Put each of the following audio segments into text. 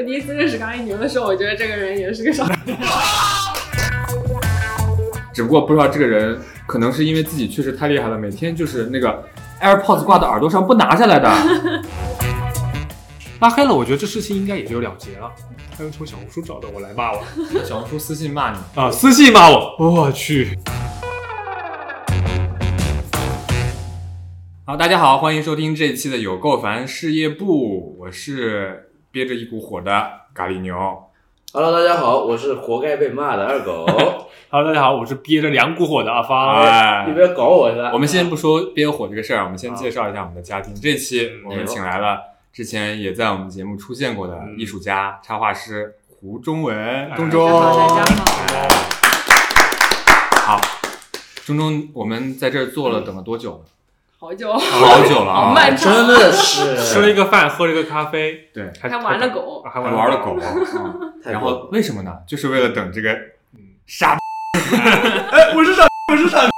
我第一次认识刚一牛的时候，我觉得这个人也是个傻逼。只不过不知道这个人可能是因为自己确实太厉害了，每天就是那个 AirPods 挂到耳朵上不拿下来的。拉黑了，我觉得这事情应该也就了结了。他又从小红书找到我来骂我小红书私信骂你，啊，私信骂我，我去。好，大家好，欢迎收听这一期的有够烦事业部，我是憋着一股火的咖喱牛。Hello，大家好，我是活该被骂的二狗。Hello，大家好，我是憋着两股火的阿芳。哎你不要搞我是吧？我们先不说憋火这个事儿，我们先介绍一下我们的嘉宾。这期我们请来了之前也在我们节目出现过的艺术家、插画师胡中文，中中。好，大家好。好，中中，我们在这儿坐了，等了多久了？好久，好久了啊！好 漫长真的是吃了一个饭，喝了一个咖啡，对，还还玩了狗还还玩了狗。嗯 然后为什么呢？就是为了等这个傻 哎，我是傻，我是傻。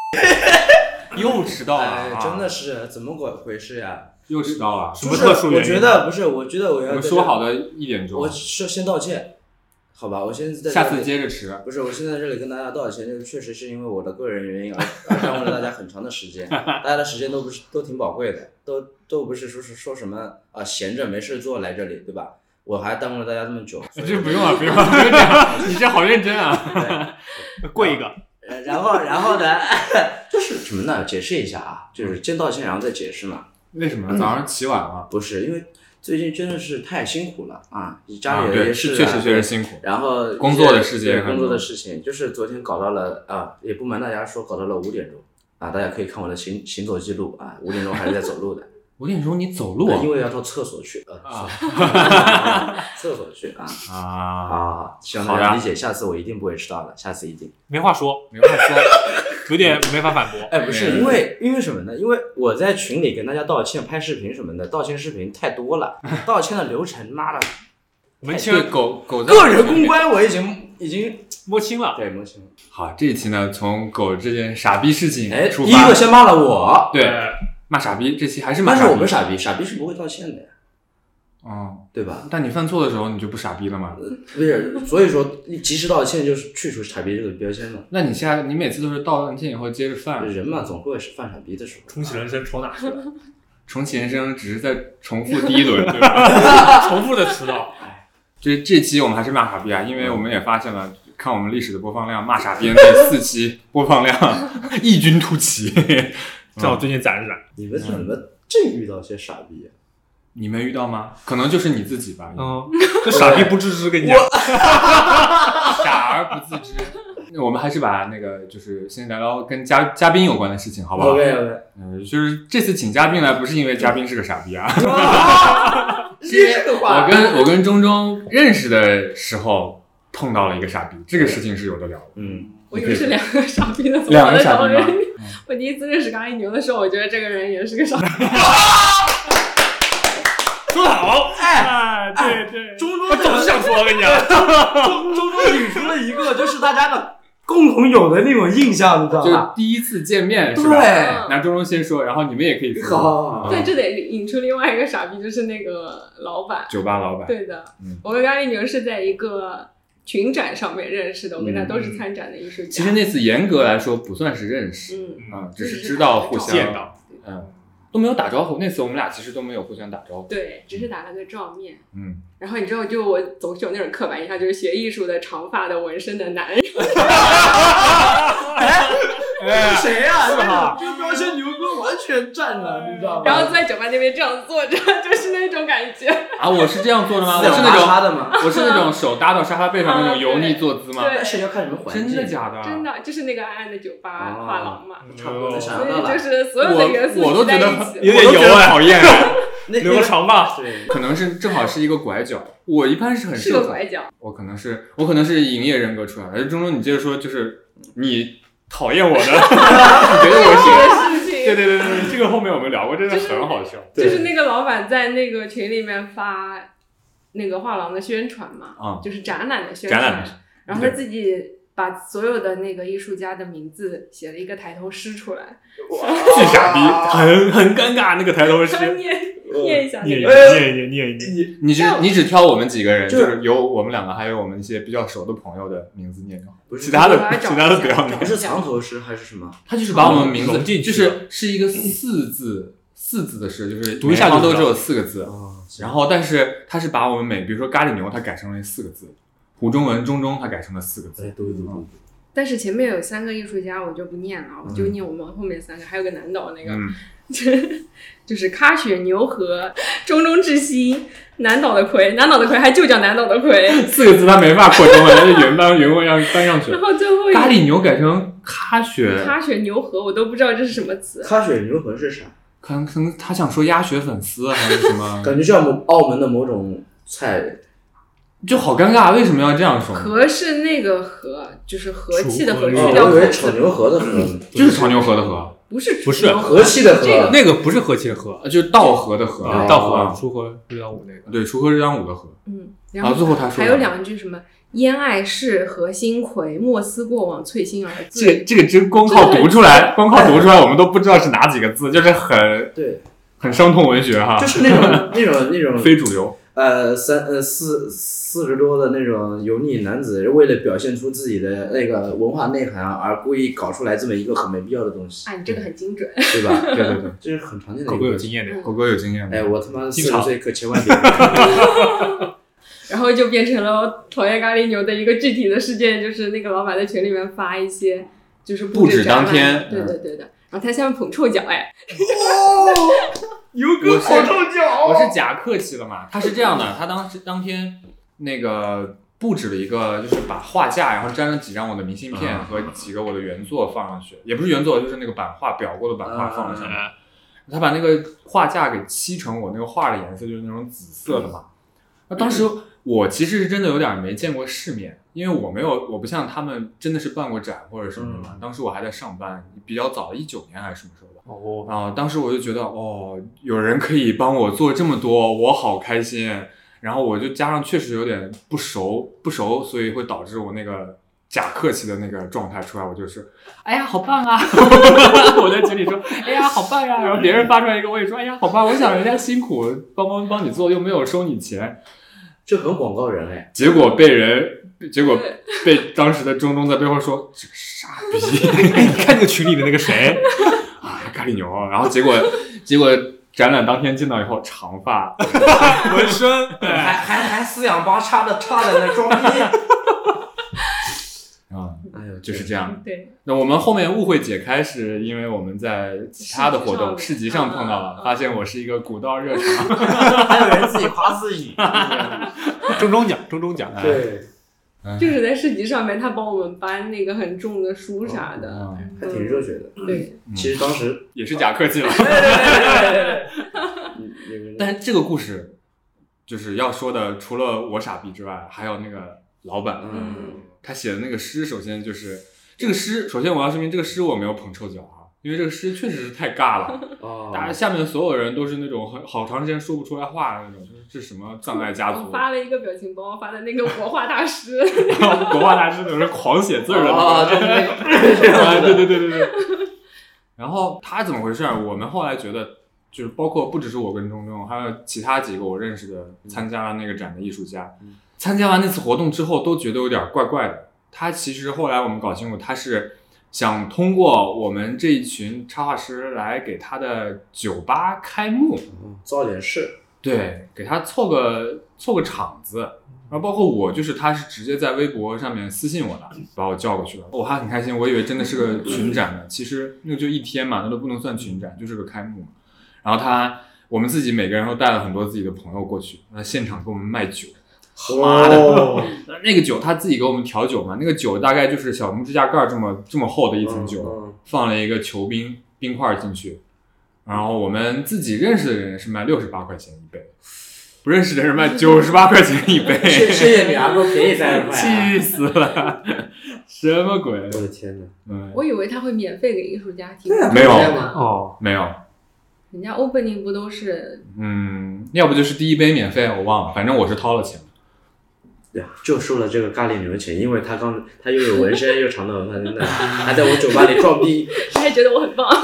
又迟到了！真的是怎么回回事呀？又迟到了。什么特殊原因我觉得不是，我觉得我要我们说好的一点钟我，说先道歉，好吧？我先在下次接着吃。不是，我现在这里跟大家道歉，就是确实是因为我的个人原因而而耽误了大家很长的时间，大家的时间都不是都挺宝贵的，都都不是说是说什么啊闲着没事做来这里，对吧？我还耽误了大家这么久，这不用了，不用了，不用这样。你这好认真啊！对。跪一个。呃然后，然后呢，就是什么呢？解释一下啊，就是先道歉，然后再解释嘛。为什么早上起晚了？不是，因为最近真的是太辛苦了啊，家啊，里对，也是、是确实确实辛苦。然后工作的事情对工作的事情，就是昨天搞到了啊，也不瞒大家说，搞到了五点钟啊，大家可以看我的行行走记录啊，五点钟还是在走路的，五点钟你走路因为要到厕所去，呃，啊 厕所去啊啊，啊，希望大家理解，下次我一定不会迟到的，下次一定。没话说，没话说。有点没法反驳。哎，不是，嗯因为因为什么呢？因为我在群里跟大家道歉、拍视频什么的，道歉视频太多了，道歉的流程，妈的，门对清狗狗在个人公关我已经已经摸清了，对摸清了。好，这一期呢，从狗这件傻逼事情哎，出发第一个，先骂了我，对呃骂傻逼，这期还是骂但傻逼。是我们傻逼，傻逼是不会道歉的呀，嗯，对吧？但你犯错的时候，你就不傻逼了吗？不是，所以说及时道歉就是去除傻逼这个标签嘛。那你现在你每次都是道完歉以后接着犯，人嘛，总会是犯傻逼的时候。重启人生重哪去了？重启人生只是在重复第一轮，对吧？重复的迟到。这这期我们还是骂傻逼啊，因为我们也发现了，看我们历史的播放量，骂傻逼的那四期播放量 异军突起。正好最近攒着攒。你们怎么正遇到些傻逼啊？你没遇到吗？可能就是你自己吧，嗯，这傻逼不自知，跟你讲。傻而不自知。那我们还是把那个就是先聊聊跟嘉嘉宾有关的事情，好不好 OK OK，嗯，就是这次请嘉宾来，不是因为嘉宾是个傻逼啊，这个话我跟我跟钟钟认识的时候碰到了一个傻逼，这个事情是有的聊的。嗯，我以为是两个傻逼的，两个傻逼。我第一次认识刚一牛的时候，我觉得这个人也是个傻逼。说得好，哎，对对，中中我总是想说，我跟你讲，中中中捋出了一个就是大家的共同有的那种印象，你知道就是吧？第一次见面是吧？对，那钟钟先说，然后你们也可以说。好好好啊对，这得引出另外一个傻逼，就是那个老板。酒吧老板。对的嗯，我跟咖喱牛是在一个群展上面认识的，我跟他嗯都是参展的艺术家。其实那次严格来说不算是认识，嗯，啊，只是知道互相见到，嗯，都没有打招呼。那次我们俩其实都没有互相打招呼。对，只是打了个照面。嗯，然后你知道，就我总是有那种刻板印象，就是学艺术的、长发的、纹身的男人。哎，谁呀？是哈这个标签牛哥完全占了，你知道吗？然后在酒吧那边这样坐着，就是那种感觉。啊，我是这样坐的吗？我是那种叉的吗？我是那种手搭到沙发背上那种 油腻坐姿吗？对但是要看什么环境，真的假的？真。的就是那个暗暗的酒吧哦画廊嘛，差不多。就是所有的元素我我都觉得挤在一起有点油哎讨厌。那留个长发，对，可能是正好是一个拐角。我一般是很是社恐，个拐角。我可能是我可能是营业人格出来的。而钟钟，你接着说，就是你讨厌我的，你觉得我是？这个事情，对对对对对，这个后面我们聊过，真的很好笑。就是那个老板在那个群里面发那个画廊的宣传嘛，啊就是展览的宣展览传，然后他自己把所有的那个艺术家的名字写了一个抬头诗出来，巨傻逼，很很尴尬那个抬头诗。念念一下念一个。念一念念一念，你只你只挑我们几个人，就就是是有我们两个，还有我们一些比较熟的朋友的名字念就好，不是其他的其他的不要念不。是藏头诗还是什么？他就是把我们名字就是是一个四字四字的诗，就是读一下就都只有四个字。啊，然后，但是他是把我们每，比如说咖喱牛，他改成了四个字；胡中文、中中，他改成了四个字。但是前面有三个艺术家，我就不念了，我就念我们后面三个，还有个南岛那个，嗯，就是喀雪牛河中中窒息，南岛的葵，南岛的葵还就叫南岛的葵，四个字他没法扩中文，就原班原味要搬上去 然。后最后一咖喱牛改成喀雪，喀雪牛河，我都不知道这是什么词。喀雪牛河是啥？可能可能他想说鸭血粉丝还是什么，感觉像某澳门的某种菜。就好尴尬，为什么要这样说呢？河是那个和，就是和气的和，楚去哦，掉口我以为炒字，牛河的河，就是炒牛河的河，不是不是和气的和。这个那个不是和气的和，呃就是道河的河，哦。稻河锄禾日当午那个。对，锄禾日当午的和。嗯，然后最后他说还有两句什么“燕爱是何心葵，莫思过往翠心儿这个这个真光靠读出来，光靠读出来，我们都不知道是哪几个字，就是很对，很伤痛文学哈，就是那种那种那种 非主流。呃三呃四四十多的那种油腻男子，为了表现出自己的那个文化内涵而故意搞出来这么一个很没必要的东西，啊，你这个很精准。对吧？对对对，这是很常见的狗狗有。经验的狗，狗有经验的。哎，我他妈四十岁可千万别。然后就变成了讨厌咖喱牛的一个具体的事件，就是那个老板在群里面发一些就是布置当天对对对的，然后他下面捧臭脚，哎，牛哥好臭脚我是假客气了嘛？他是这样的，他当时当天那个布置了一个，就是把画架，然后粘了几张我的明信片啊和几个我的原作放上去，也不是原作，就是那个版画裱过的版画放了上去。他把那个画架给漆成我那个画的颜色，就是那种紫色的嘛。那当时我其实是真的有点没见过世面，因为我没有，我不像他们真的是办过展或者什么的嘛。当时我还在上班，比较早，一九年还是什么时候的。哦，啊，当时我就觉得哦，有人可以帮我做这么多，我好开心。然后我就加上确实有点不熟，不熟，所以会导致我那个假客气的那个状态出来。我就是，哎呀，好棒啊！我在群里说，哎呀，好棒呀、然后别人发出来一个，我也说，哎呀，好棒！我想人家辛苦，帮帮帮你做，又没有收你钱，这很广告人哎。结果被人，结果 被当时的中东在背后说这个傻逼。哎，你看那个群里的那个谁，啊，咖喱牛，然后结果 结果展览当天见到以后，长发，纹身，还还还四仰八叉的叉在那装逼。啊、哎呦，就是这样。对，那我们后面误会解开，是因为我们在其他的活动市市集上碰到了，发现我是一个古道热肠。还有人自己夸自己。中中奖，中中奖，哎对，就是在市集上面，他帮我们搬那个很重的书啥的，嗯还挺热血的。对，其实当时，也是假客气了。嗯但是。这个故事就是要说的，除了我傻逼之外，还有那个老板，嗯，他写的那个诗，首先就是这个诗，首先我要声明这个诗我没有捧臭脚啊，因为这个诗确实是太尬了。哦，大家下面所有人都是那种很好长时间说不出来话的那种，就是这是什么葬爱家族我，发了一个表情包，发的那个国画大师，然 后国画大师都是狂写字儿的 对对对对对。然后他怎么回事儿？我们后来觉得，就是包括不只是我跟钟钟，还有其他几个我认识的参加了那个展的艺术家，参加完那次活动之后，都觉得有点怪怪的。他其实后来我们搞清楚，他是想通过我们这一群插画师来给他的酒吧开幕，造点势。对，给他凑个凑个场子。然后包括我，就是他是直接在微博上面私信我的，把我叫过去了。我还很开心，我以为真的是个群展呢，其实那就一天嘛，那都不能算群展，就是个开幕嘛。然后他，我们自己每个人都带了很多自己的朋友过去，那现场给我们卖酒。妈的。哦，那个酒他自己给我们调酒嘛，那个酒大概就是小拇指甲盖儿这么这么厚的一层酒，嗯放了一个球冰冰块进去，然后我们自己认识的人是卖六十八块钱一杯，不认识的人卖九十八块钱一杯，谢谢谢你啊，给我便宜三十块啊。气死了，什么鬼？我的天哪！嗯，我以为他会免费给艺术家提供，没有，哦，没有，人家 opening 不都是嗯，要不就是第一杯免费，我忘了，反正我是掏了钱。对啊，就收了这个咖喱牛的钱，因为他刚他又有纹身又长头发，真的还在我酒吧里装逼。他还觉得我很棒，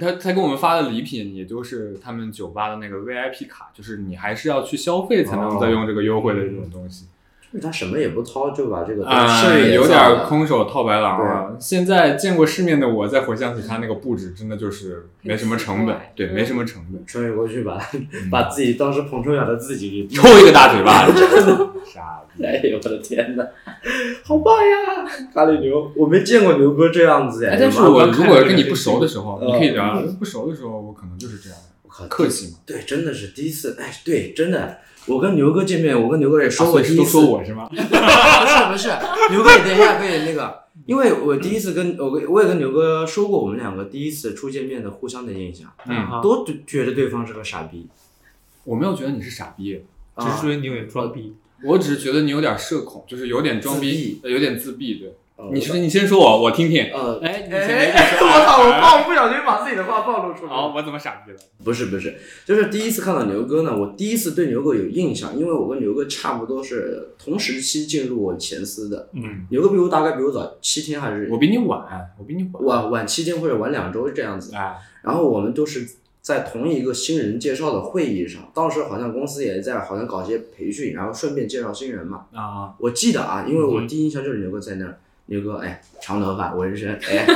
他他给我们发的礼品也都是他们酒吧的那个 VIP 卡，就是你还是要去消费才能再用这个优惠的这种东西。就是他什么也不掏就把这个啊、事儿也有点空手套白狼了。现在见过世面的我，再回想起他那个布置，真的就是没什么成本，对，没什么成本，穿越过去把把自己当时捧臭脚的自己给抽一个大嘴巴 子，傻逼。哎呦我的天哪，好棒呀！咖喱牛，我没见过牛哥这样子哎。哎，但是我如果跟你不熟的时候，嗯你可以聊；不熟的时候，我可能就是这样，我靠，客气嘛。对，真的是第一次，哎，对，真的，我跟牛哥见面，我跟牛哥也说过第一次，说我是吗？不是不是，牛哥你等一下可以那个，因为我第一次跟我跟我也跟牛哥说过，我们两个第一次初见面的互相的印象，嗯，啊都觉得对方是个傻逼，我没有觉得你是傻逼，只是啊觉得你有点装逼。我只是觉得你有点社恐，就是有点装逼，呃有点自闭。对，呃你先你先说我，我听听。呃，哎，我操，我暴不小心把自己的话暴露出来我怎么傻逼了？不是不是，就是第一次看到牛哥呢，我第一次对牛哥有印象，因为我跟牛哥差不多是同时期进入我前司的，嗯，牛哥比我大概比我早七天还是我比你晚，我比你晚。晚晚七天或者晚两周这样子，哎，然后我们都是在同一个新人介绍的会议上，当时好像公司也在好像搞一些培训，然后顺便介绍新人嘛。啊，我记得啊，因为我嗯第一印象就是牛哥在那儿，牛哥哎，长头发，纹身，哎，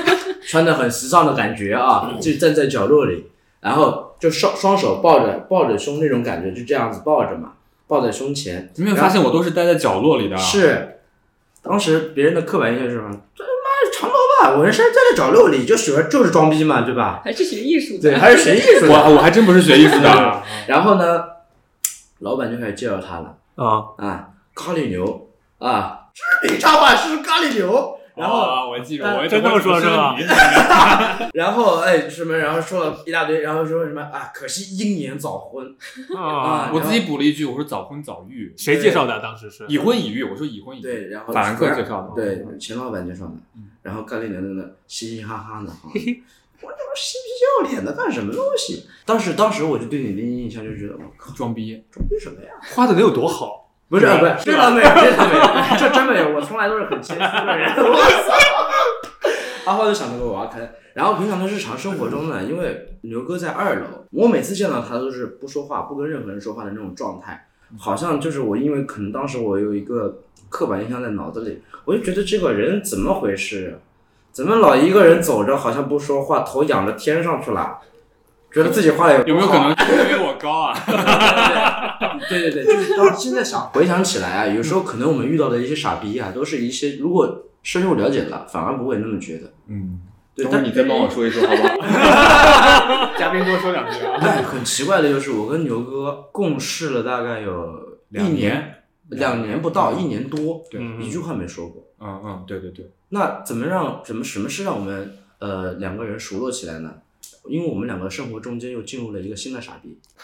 穿的很时尚的感觉啊，就站在角落里，然后就双双手抱着抱着胸那种感觉，就这样子抱着嘛，抱在胸前。你没有发现我都是待在角落里的？，是，当时别人的刻板印象是什么？这他妈长头发，纹身，站在角落里就喜欢就是装逼嘛，对吧？还是学艺术的，对，还是学艺术的。我我还真不是学艺术的。然后呢，老板就开始介绍他了啊，啊，咖喱牛啊，知名插画师咖喱牛。然后，啊我记住，呃我真这么说是吧？然后哎什么，然后说了一大堆，然后说什么啊，可惜英年早婚啊，我自己补了一句，我说早婚早育，谁介绍的？当时是已婚已育，我说已婚已育。对，然后法兰克介绍的。对，钱老板介绍的。然后咖喱牛在那嘻嘻哈哈的，哈我这么嬉皮笑脸的干什么东西？当时当时我就对你的印象就觉得，我靠，装逼。装逼什么呀？画的能有多好？不是不是，这倒没有，这倒没有，这真没有，我从来都是很谦虚的人。我操！阿花就想着给我挖坑。然后平常的日常生活中呢，因为牛哥在二楼，我每次见到他都是不说话、不跟任何人说话的那种状态，好像就是我因为可能当时我有一个刻板印象在脑子里，我就觉得这个人怎么回事？怎么老一个人走着好像不说话，头仰着天上去了？觉得自己画的有没有可能是因为我高啊？对对对，就是当现在想回想起来啊，有时候可能我们遇到的一些傻逼啊，都是一些如果深入了解了，反而不会那么觉得。嗯，对，等会儿但你再帮我说一说好不好？嘉宾多说两句啊。但很奇怪的就是，我跟牛哥共事了大概有一两年，两年不到，一年多，对嗯一句话没说过。嗯嗯，对对对，那怎么让怎么什么是让我们呃两个人熟络起来呢？因为我们两个生活中间又进入了一个新的傻逼，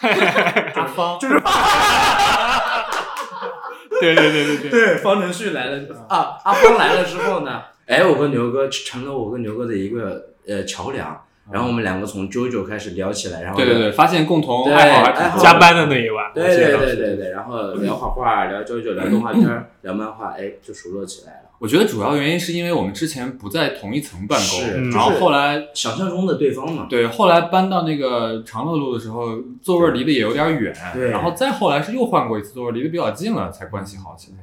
阿方就是，对对对对对，对，方程序来了啊，阿方来了之后呢，哎，我跟牛哥成了我跟牛哥的一个呃桥梁，然后我们两个从 JoJo 开始聊起来，然后对对对，发现共同对爱好加班的那一晚，对对对对对，然后聊画画，聊 JoJo，聊动画片，聊漫画，哎，就熟络起来了。我觉得主要原因是因为我们之前不在同一层办公，嗯然后后来想象中的对方嘛，对后来搬到那个长乐路的时候，座位离得也有点远，对然后再后来是又换过一次座位，离得比较近了，才关系好起来。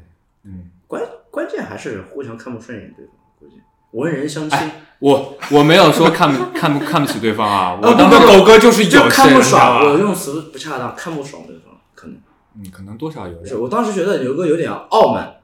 嗯，关关键还是互相看不顺眼对方，估计文人相亲，我我没有说看不 看不看不起对方啊，我呃当时不不狗哥就是就有钱，看不爽，我？用词不恰当，看不爽对方，可能嗯可能多少有点。不是。我当时觉得牛哥有点傲慢，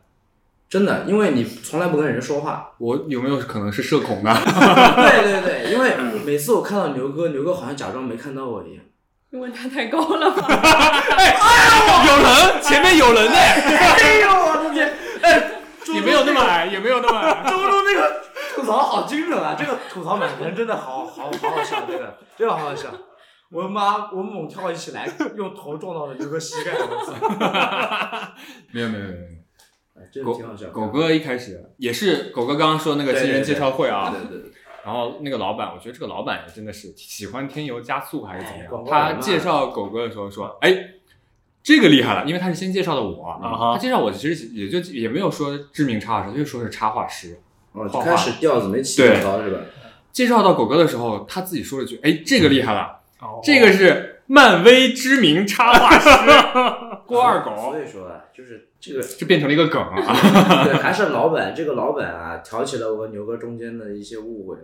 真的，因为你从来不跟人说话。我有没有可能是社恐呢？对对对，因为每次我看到牛哥，牛哥好像假装没看到我一样。因为他太高了吧？有人，前面有人呢，哎呦我的天！哎，也没有那么矮，也没有那么矮。周周那个吐槽好精准啊！这个吐槽满分真的好好好好笑，这个这个好好笑。我妈，我猛跳起来，用头撞到了牛哥膝盖，我操！没有没有没有狗挺好笑。狗哥一开始也是狗哥刚刚说那个新人介绍会啊，对对对，然后那个老板，我觉得这个老板也真的是喜欢添油加醋还是怎么样？他介绍狗哥的时候说：“哎，这个厉害了，因为他是先介绍的我。他介绍我其实也就也没有说知名插画师，就说是插画师。哦，开始调子没起高是吧？介绍到狗哥的时候，他自己说了句：“哎，这个厉害了，哦这个是漫威知名插画师 郭二狗所。以说啊，就是这个”就变成了一个梗啊！对，还是老板这个老板啊，挑起了我和牛哥中间的一些误会。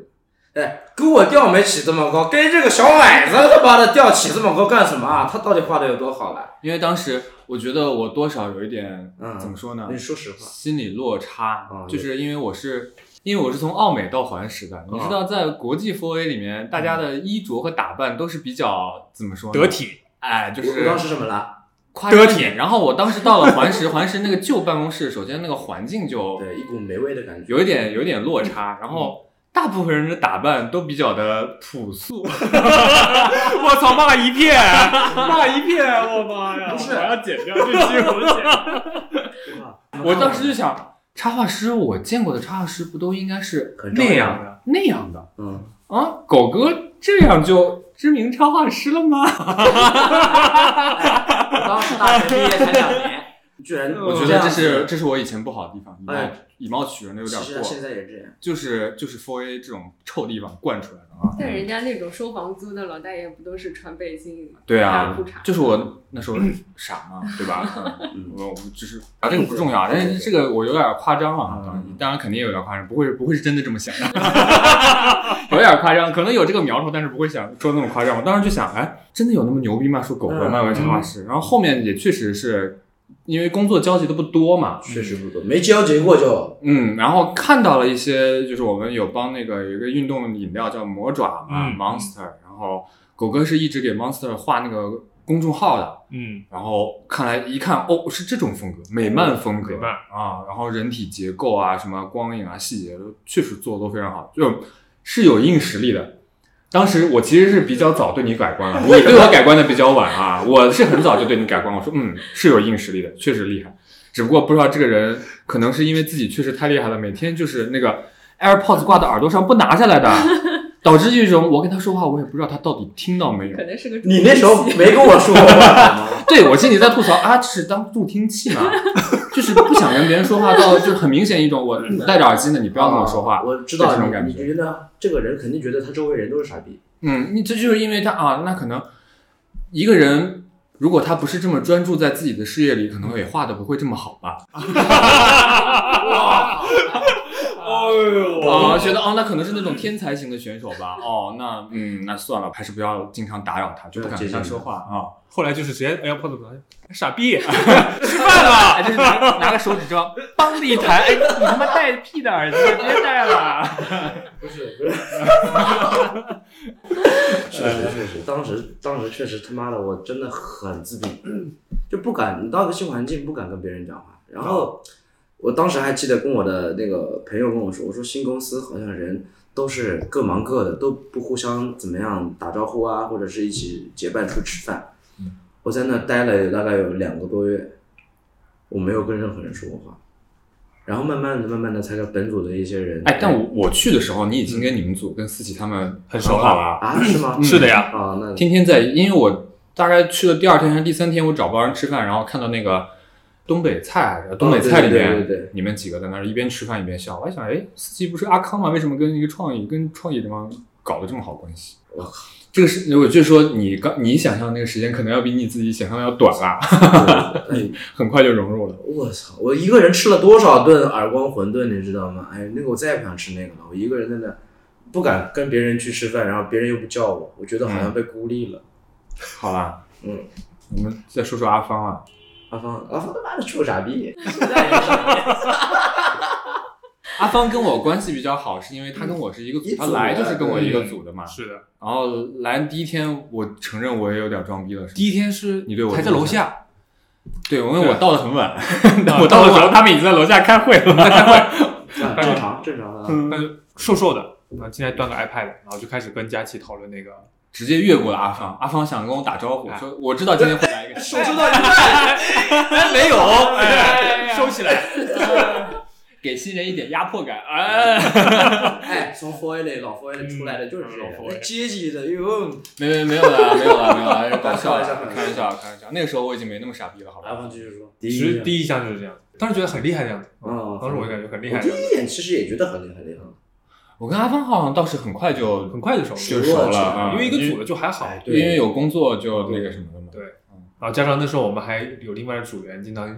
哎，给我调没起这么高，跟这个小矮子他妈的调起这么高干什么啊？他到底画的有多好了？因为当时我觉得我多少有一点，嗯怎么说呢？你说实话，心理落差，啊就是因为我是。因为我是从奥美到环时的，你知道，在国际 4A 里面，大家的衣着和打扮都是比较怎么说呢？得，体，哎，就是当时什么了？夸张一点。然后我当时到了环时，环时那个旧办公室，首先那个环境就 对，一股霉味的感觉。有一点有一点落差，然后大部分人的打扮都比较的朴素，我操，骂一片，骂一片，我妈呀！不是我要剪掉这期，我剪。我当时就想，插画师我见过的插画师不都应该是那样的那样的嗯，啊？狗哥这样就知名插画师了吗？我当时大学毕业才两年，居然我觉得这是这是我以前不好的地方，以貌哎以貌取人的有点过，其实现在也这样。就是就是 for A 这种臭地方惯出来的啊。但人家那种收房租的老大爷不都是穿背心吗？对啊就是我那时候傻嘛，对吧？嗯我我就是啊，这个不重要，但是这个我有点夸张啊嗯，当然肯定有点夸张，不会不会是真的这么想的，有点夸张，可能有这个苗头，但是不会想说那么夸张。我当时就想，哎，真的有那么牛逼吗？说狗哥嗯漫威插画师，然后后面也确实是因为工作交集的不多嘛，确实不多，没交集过就嗯，然后看到了一些，就是我们有帮那个有一个运动饮料叫魔爪嘛、嗯。M o n s t e r 然后狗哥是一直给 Monster 画那个公众号的，嗯，然后看来一看哦是这种风格，美漫风格，美漫。啊，然后人体结构啊、什么光影啊、细节都确实做的都非常好，就是有硬实力的。当时我其实是比较早对你改观了，你对我改观的比较晚啊，我是很早就对你改观，我说嗯是有硬实力的，确实厉害，只不过不知道这个人可能是因为自己确实太厉害了，每天就是那个 AirPods 挂在耳朵上不拿下来的，导致这种我跟他说话我也不知道他到底听到没有可。能是个你那时候没跟我说过话？对我心里在吐槽啊，这是当助听器嘛，就是不想跟别人说话，到就是很明显一种我戴着耳机呢，你不要跟我说话，啊我知道这种感觉。你觉得这个人肯定觉得他周围人都是傻逼。嗯，你这就是因为他啊，那可能一个人如果他不是这么专注在自己的事业里，可能也画的不会这么好吧？哎呦啊，觉得哦，那可能是那种天才型的选手吧？哦，那嗯，那算了，还是不要经常打扰他，就不敢跟他说话啊。后来就是直接 AirPods 傻逼，吃饭了，哎就是拿拿个手指这样，梆的一弹，哎，你他妈戴屁的耳机，别戴了。不 是不是，确实确实，当时当时确实他妈的我真的很自闭，就不敢，你到个新环境不敢跟别人讲话。然后我当时还记得跟我的那个朋友跟我说，我说新公司好像人都是各忙各的，都不互相怎么样打招呼啊，或者是一起结伴出去吃饭。我在那待了大概有两个多月，我没有跟任何人说过话。然后慢慢的、慢慢的，才跟本组的一些人，哎，但我我去的时候，你已经跟你们组跟思琪他们很熟好了。啊，是吗？是的呀，啊，那天天在，因为我大概去了第二天还是第三天，我找不到人吃饭，然后看到那个东北菜，东北菜里面，哦对对对对你们几个在那儿一边吃饭一边笑，我还想，哎，司机不是阿康吗？为什么跟一个创意跟创意这帮搞得这么好关系？我靠，这个是，我就说你刚你想象那个时间可能要比 你自己想象的要短啦，哎，很快就融入了。我操！我一个人吃了多少顿耳光馄饨，你知道吗？哎，那个我再也不想吃那个了。我一个人在那，不敢跟别人去吃饭，然后别人又不叫我，我觉得好像被孤立了。好啦，嗯，我们再说说阿芳啊，阿芳，阿芳他妈的臭傻逼，现在也是傻逼。阿芳跟我关系比较好，是因为他跟我是一个组，他来就是跟我一个嗯组的嘛。是的，然后来第一天，我承认我也有点装逼了。第一天是你对我还在楼下，对，因为我到的很晚，啊我到的时候他们已经在楼下开会了。开会正常正常的。但是瘦瘦的，然后今天端个 iPad，然后就开始跟佳琪讨论那个，直接越过了阿芳，阿芳想跟我打招呼，哎说我知道今天会来一个手收到一半，没有，收起来，给新人一点压迫感。哎，哎，从 Four A 里老 Four A 里出来的就是老 4A 那阶级的哟。没没没有了，没有了，没有了，搞笑了，开玩笑开玩笑，开玩笑。那个时候我已经没那么傻逼了，好吧？阿芳继续说，其实第一印象就是这样，当时觉得很厉害的样子，嗯当时我感觉很厉我害的样子，第一眼其实也觉得很厉害，很厉害。我跟阿芳好像倒是很快就很快就熟了，就熟了啊，因为一个组的就还好。哎对因为有工作就那个什么了嘛。对然后加上那时候我们还有另外的组员，经常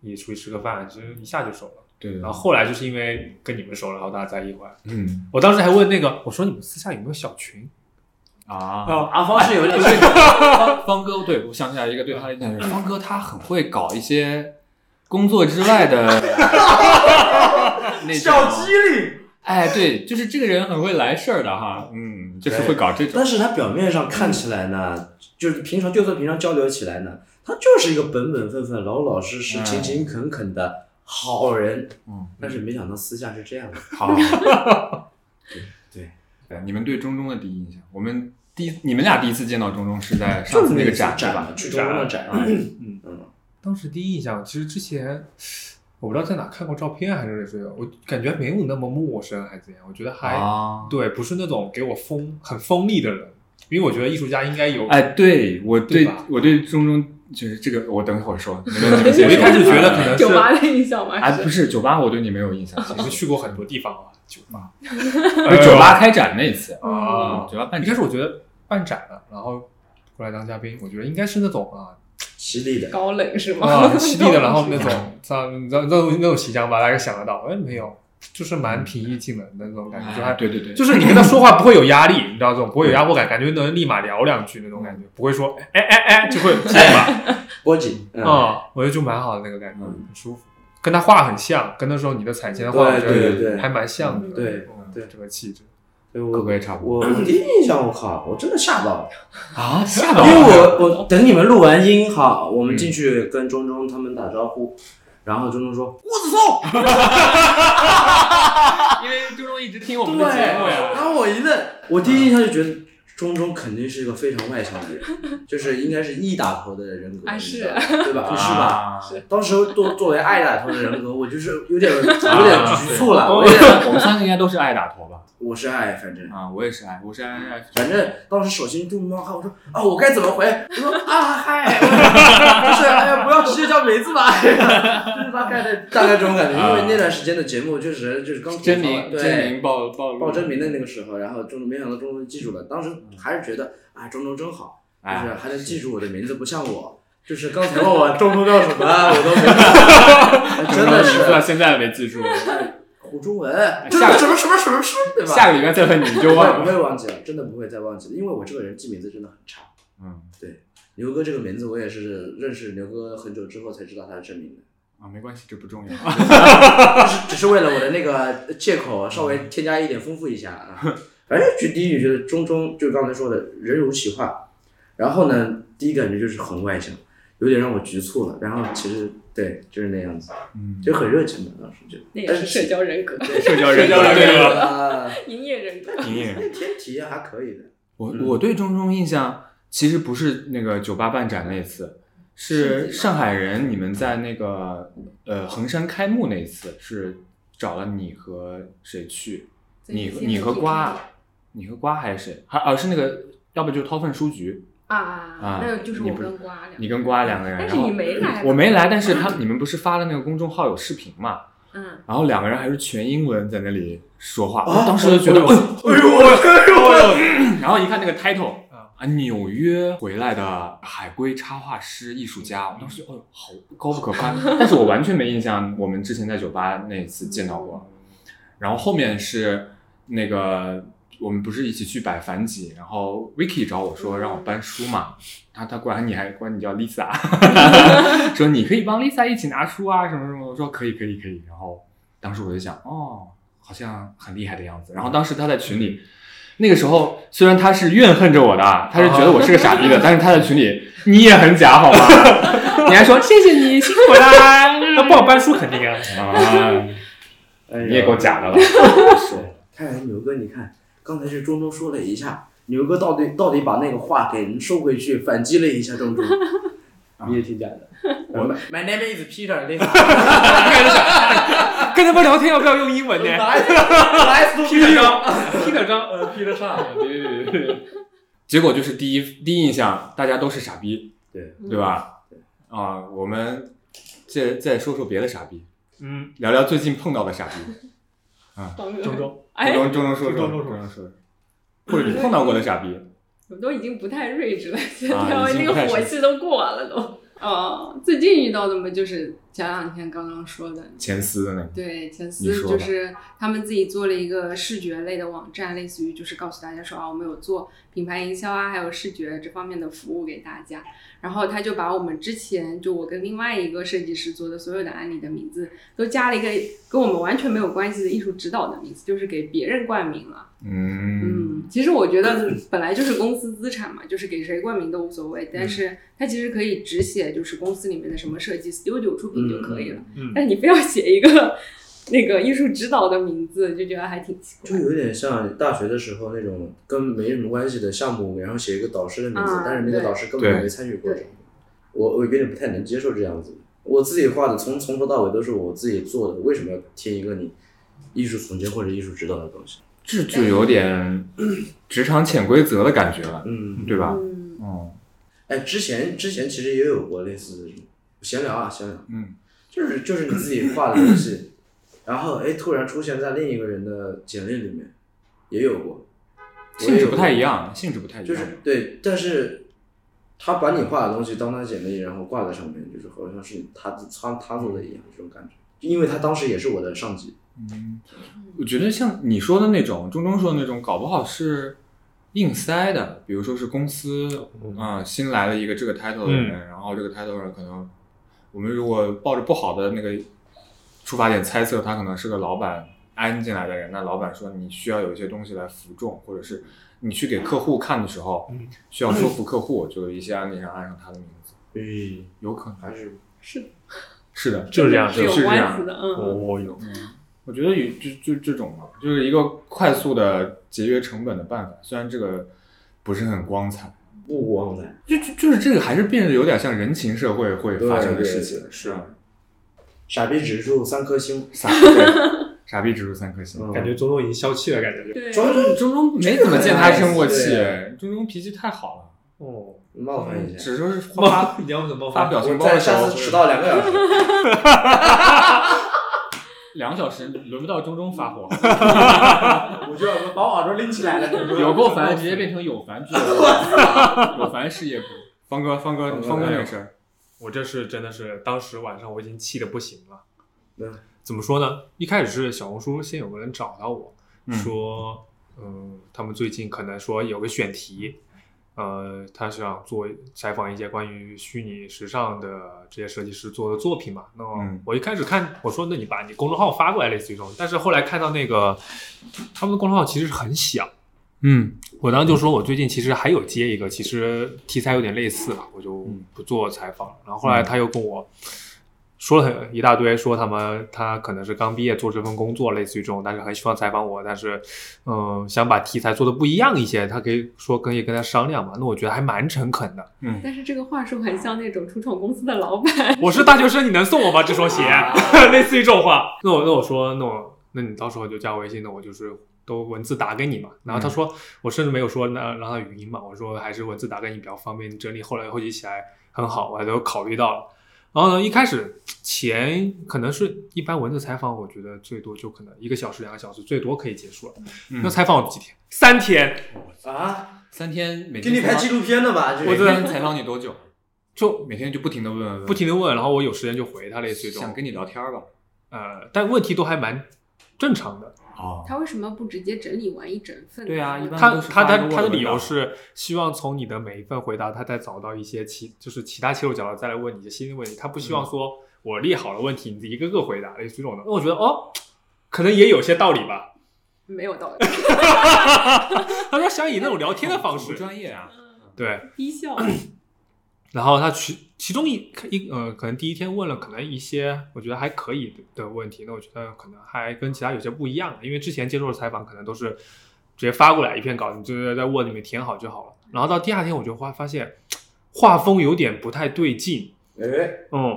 一起出去吃个饭，其实一下就熟了。对对。然后后来就是因为跟你们熟了，然后大家在一块。嗯我当时还问那个，我说你们私下有没有小群？啊，啊，阿芳是有点方方哥，对我想起来一个对他的印象，方哥他很会搞一些工作之外的 那种灵。哎，对，就是这个人很会来事儿的哈，嗯，就是会搞这种但是他表面上看起来呢，就是平常就算平常交流起来呢，他就是一个本本分分、老老实实、嗯勤勤恳恳的好人。嗯，但是没想到私下是这样的。好，对，对，你们对中中的第一印象，我们第一你们俩第一次见到中中是在上次那个展对吧展？，去中中的展。嗯嗯嗯，当时第一印象，其实之前我不知道在哪看过照片，还是谁，我感觉没有那么陌生，还是怎样？我觉得还、啊，对，不是那种给我锋很锋利的人，因为我觉得艺术家应该有。哎，对我对对我对中中就是这个，我等一会儿说，你们你们先说我一开始觉得可能是酒吧的印象吗？哎，不是酒吧，我对你没有印象，你们去过很多地方啊，酒吧。是酒吧开展那次啊，酒吧办展一开始我觉得办展了，然后过来当嘉宾，我觉得应该是那种啊犀利的。高冷是吗？啊犀利的，然后那种像你知道那种那种形象吧，大家想得到，哎没有，就是蛮平易近人的那种感觉，就对对对，就是你跟他说话不会有压力，你知道这种不会有压迫感，感觉能立马聊两句那种感觉，不会说哎哎哎就会结巴波吉，嗯，啊，我觉得就蛮好的那个感觉，嗯很舒服。跟他画很像，跟那时候你的彩铅的画，对我觉得对对还蛮像的。对嗯对这个气质。对我哥哥也差不多我我 第一印象，我靠，我真的吓到了，啊，吓到因为，我我等你们录完音哈，我们进去跟钟钟他们打招呼，然后钟钟说郭子松，因为周中一直听我，们的节目呀，然后我一愣，我第一印象就觉得钟钟肯定是一个非常外向的人，就是应该是 E 打头的人格，对吧？是吧？啊当时作作为爱打头的人格，我就是有点 有点啊局促了，我们三个应该都是爱打头吧？我是 I，反正。啊，我也是爱，我是爱爱，反正当时手心中冒汗，我说啊，我该怎么回？我说啊嗨，不是，哎呀，不要直接叫名字吧，就是大概的 大概这种感觉。因为那段时间的节目确实就是刚真名对真名报报报真名的那个时候，然后钟没想到钟钟记住了，当时还是觉得啊，钟钟真好，就是哎，还能记住我的名字，不像我，就是刚才问 我钟钟叫什么，我都没记，真的是到现在没记住，胡中文，下什么什么什么什么，对吧？下个礼拜再问你你就忘了不。会忘记了，真的不会再忘记了，因为我这个人记名字真的很差。嗯对牛哥这个名字，我也是认识牛哥很久之后才知道他的真名的，啊，没关系，这不重要。只是只是为了我的那个借口稍微添加一点丰富一下啊。反正就第一，觉得中中就刚才说的人如其画，然后呢，第一感觉就是很外向，有点让我局促了。然后其实对，就是那样子，嗯，就很热情的当时就。那也是社交人格，社交人格，社交人格对吧？啊，营业人格。营业那天体验还可以的。我嗯我对中中印象其实不是那个酒吧办展那一次，是上海人你们在那个呃衡山开幕那一次，是找了你和谁去？你和你和瓜，你和瓜还是谁？还啊是那个，要不就是掏粪书局，啊啊那就是我跟瓜俩。你跟瓜两个人，但是然后你没来，我没来，但是他你们不是发了那个公众号有视频嘛？嗯，然后两个人还是全英文在那里说话，啊我当时就觉得，哎呦我哎呦我，然后一看那个 title 啊啊，纽约回来的海归插画师、艺术家，我当时就哦，好高不可攀。但是我完全没印象，我们之前在酒吧那次见到过。然后后面是那个我们不是一起去摆反几，然后 Vicky 找我说让我搬书嘛，他他管你还管你叫 Lisa，说你可以帮 Lisa 一起拿书啊什么什么，我说可以可以可以。然后当时我就想，哦，好像很厉害的样子。然后当时他在群里。那个时候，虽然他是怨恨着我的，他是觉得我是个傻逼的，但是他在群里，你也很假好吗？你还说谢谢你辛苦啦，那帮我搬书肯定啊，啊，哎你也够假的了。看来牛哥，你看刚才是中中说了一下，牛哥到底到底把那个话给收回去，反击了一下中中，你也挺假的。我 My name is Peter，你好。跟他们聊天要不要用英文呢？来来批的章，批的章，呃，批得上。别别别别别！结果就是第一第一印象，大家都是傻逼，对，对吧？啊，我们再再说说别的傻逼，嗯，聊聊最近碰到的傻逼。方哥，中中哎，中中中说说，郑州说中中说，或者你碰到过的傻逼，我都已经不太睿智了，现在我那个火气都过了都。哦，最近遇到的嘛，就是前两天刚刚说的，前司的那个，对，前你司就是他们自己做了一个视觉类的网站，类似于就是告诉大家说啊，我们有做品牌营销啊，还有视觉这方面的服务给大家。然后他就把我们之前就我跟另外一个设计师做的所有的案例的名字都加了一个跟我们完全没有关系的艺术指导的名字，就是给别人冠名了。嗯，嗯，其实我觉得本来就是公司资产嘛，就是给谁冠名都无所谓，但是他其实可以只写就是公司里面的什么设计 studio 出品就可以了。嗯但是你非要写一个那个艺术指导的名字，就觉得还挺奇怪。就有点像大学的时候那种跟没什么关系的项目，然后写一个导师的名字，啊但是那个导师根本对没参与过。我我有点不太能接受这样子。我自己画的从从头到尾都是我自己做的，为什么要贴一个你艺术总监或者艺术指导的东西？这就有点 职场潜规则的感觉了，嗯，对吧？嗯，嗯哎，之前之前其实也有过类似的闲聊啊，闲聊，嗯，就是就是你自己画的东西，然后哎突然出现在另一个人的简历里面，也有过，性质不太一样，性质不太一样，就是对，但是他把你画的东西当他简历，然后挂在上面，就是好像是他他他做的一样，这种感觉。因为他当时也是我的上级，嗯，我觉得像你说的那种，中中说的那种，搞不好是硬塞的，比如说是公司啊、新来了一个这个 title 的人，然后这个 title 人可能我们如果抱着不好的那个出发点猜测，他可能是个老板安进来的人，那老板说你需要有一些东西来服众，或者是你去给客户看的时候，嗯需要说服客户，就有一些案例上按上他的名字，诶，有可能还是是是的，就是这样，是有是这样关系的，嗯。我有，我觉得有就就这种嘛，就是一个快速的节约成本的办法，虽然这个不是很光彩，不光彩。就就就是这个还是变得有点像人情社会会发生的事情，对对是啊，傻逼指数三颗星，傻对傻逼指数三颗星。嗯感觉中中已经消气了，感觉就。对，中中中中没怎么见他生过气对，中中脾气太好了，哦，冒犯一下。只说是冒发你要怎么发表情包的时候下次，迟到两个小时，两个小时轮不到中中发火，我就要把我耳朵拎起来了。有够 烦，直接变成有烦俱乐部，有烦事业部。方哥，方哥，方哥有那事儿，我这是真的是，当时晚上我已经气得不行了。对，怎么说呢？一开始是小红书先有个人找到我、嗯说，嗯，他们最近可能说有个选题，呃，他想做采访一些关于虚拟时尚的这些设计师做的作品嘛。那我一开始看，我说那你把你公众号发过来，类似于这种。但是后来看到那个他们的公众号其实是很小，嗯我当时就说，我最近其实还有接一个，其实题材有点类似了，我就嗯不做采访了。然后后来他又跟我说了很一大堆，说他们他可能是刚毕业做这份工作，类似于这种，但是很喜欢采访我，但是嗯、呃想把题材做的不一样一些，他可以说可以跟他商量嘛。那我觉得还蛮诚恳的。嗯，但是这个话术很像那种初创公司的老板，我是大学生，你能送我吗？这双鞋，类似于这种话。那我那我说，那我那你到时候就加我微信，那我就是都文字打给你嘛。然后他说，我甚至没有说那让他语音嘛，我说还是文字打给你比较方便整理。后来汇集起来很好，我还都考虑到了。然后呢，一开始前可能是一般文字采访，我觉得最多就可能一个小时、两个小时，最多可以结束了。嗯那采访我几天？三天，啊，三天每给天给你拍纪录片的吧？这每个天采访你多久？就每天就不停的问问问，不停的问，然后我有时间就回他，类似于这种。想跟你聊天吧？呃，但问题都还蛮正常的。哦，他为什么不直接整理完一整份？对啊一般他都是他发一个的他的理由是希望从你的每一份回答，他再找到一些其就是其他切入角度再来问你一些新的问题。他不希嗯望说我列好了问题，你一个个回答，类似这种的。那我觉得哦，可能也有些道理吧。没有道理，他说想以那种聊天的方不式，专业啊，对。低效。然后他其其中一一呃，可能第一天问了可能一些我觉得还可以的问题，那我觉得可能还跟其他有些不一样，因为之前接受的采访可能都是直接发过来一篇稿，你就在 Word 里面填好就好了。然后到第二天我就发发现画风有点不太对劲，哎，嗯，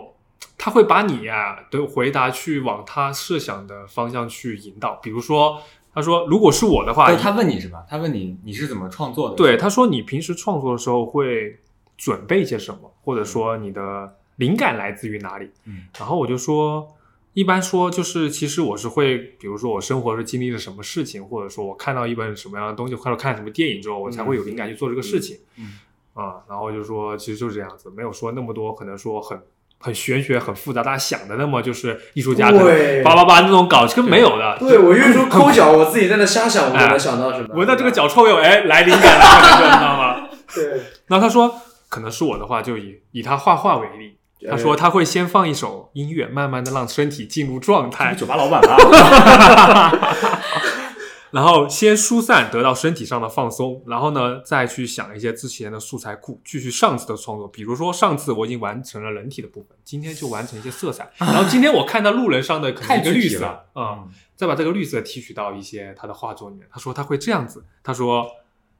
他会把你呀、的回答去往他设想的方向去引导，比如说他说如果是我的话，哦他问你是吧？他问你你是怎么创作的？对，他说你平时创作的时候会准备些什么，或者说你的灵感来自于哪里？嗯，然后我就说，一般说就是，其实我是会，比如说我生活是经历了什么事情，或者说我看到一本什么样的东西，或者看什么电影之后，我才会有灵感去做这个事情。嗯啊，然后就说其实就是这样子，没有说那么多，可能说很很玄学、很复杂，大家想的那么就是艺术家可能对叭叭叭那种搞，这个没有的。对我越说抠脚，我自己在那瞎想，我就能想到什么。闻到这个脚臭味，哎，来灵感了，你知道吗？对，然后他说，可能是我的话，就以以他画画为例，他说他会先放一首音乐，慢慢的让身体进入状态，酒吧老板吧，然后先疏散，得到身体上的放松，然后呢，再去想一些之前的素材库，继续上次的创作。比如说上次我已经完成了人体的部分，今天就完成一些色彩。然后今天我看到路人上的可能太一个绿色具体了啊、再把这个绿色提取到一些他的画作里面。他说他会这样子，他说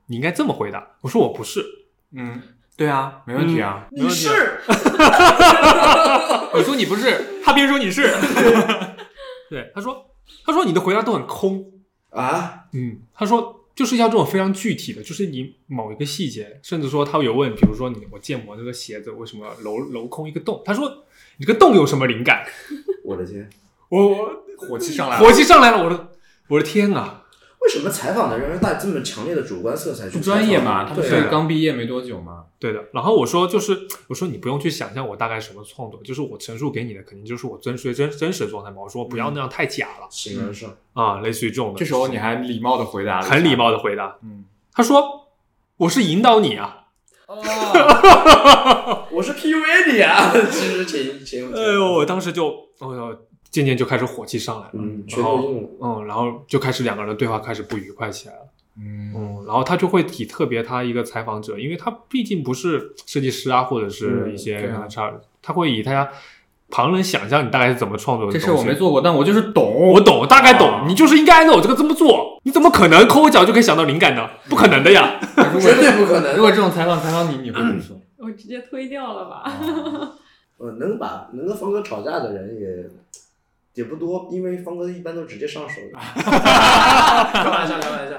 你应该这么回答。我说我不是，嗯，对啊，没问题啊，没你问题啊。是 你说你不是，他偏说你是，对，他说他说你的回答都很空，啊？嗯，他说就是要这种非常具体的，就是你某一个细节，甚至说他有问，比如说你我建模这个鞋子为什么镂镂空一个洞？他说你这个洞有什么灵感？我的天，我我火气上来了，火气上来了，我的我的天啊！为什么采访的人要带这么强烈的主观色彩去不专业嘛，他们是刚毕业没多久嘛，对的，然后我说就是我说你不用去想象我大概什么创作，就是我陈述给你的肯定就是我真实真真实的状态嘛。我说不要那样太假了、形而上，啊，类似于这种的。这时候你还礼貌的回答了，很礼，貌的回答，嗯，他说我是引导你啊。哦，我是 PUA 你啊！其实前前哎呦，我当时就，哎呦，渐渐就开始火气上来了，嗯，然后。嗯，然后就开始两个人的对话开始不愉快起来了，嗯，嗯，然后他就会以特别他一个采访者，因为他毕竟不是设计师啊，或者是一些对啊跟他，他会以他旁人想象你大概是怎么创作的这。事我没做过，但我就是懂，我懂，大概懂，啊你就是应该按照我这个这么做，你怎么可能抠个脚就可以想到灵感呢？不可能的呀！绝对不可能如。果这种采访采访你，你会怎么说？我直接推掉了吧。呃，能把能跟方哥吵架的人也也不多，因为方哥一般都直接上手的。开玩笑，开玩笑。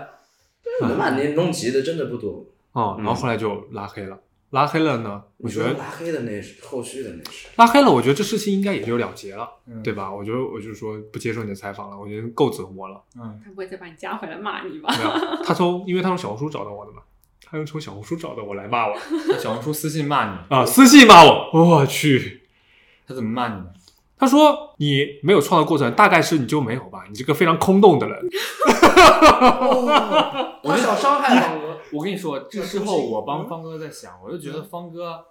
能把你弄急的真的不多。哦，然后后来就拉黑了，拉黑了呢，我觉得拉黑的那是后续的那是。拉黑了，我觉得这事情应该也就了结了，嗯对吧？我觉得我就说不接受你的采访了，我觉得够折磨了。嗯，他不会再把你加回来骂你吧？没有，他从因为他从小红书找到我的嘛，他用从小红书找到我来骂我小红书私信骂你，啊，私信骂我，我去。他怎么骂你的？他说：“你没有创造过程，大概是你就没有吧？你这个非常空洞的人。我想伤害方哥。我跟你说，这事后我帮方哥在想，我就觉得方哥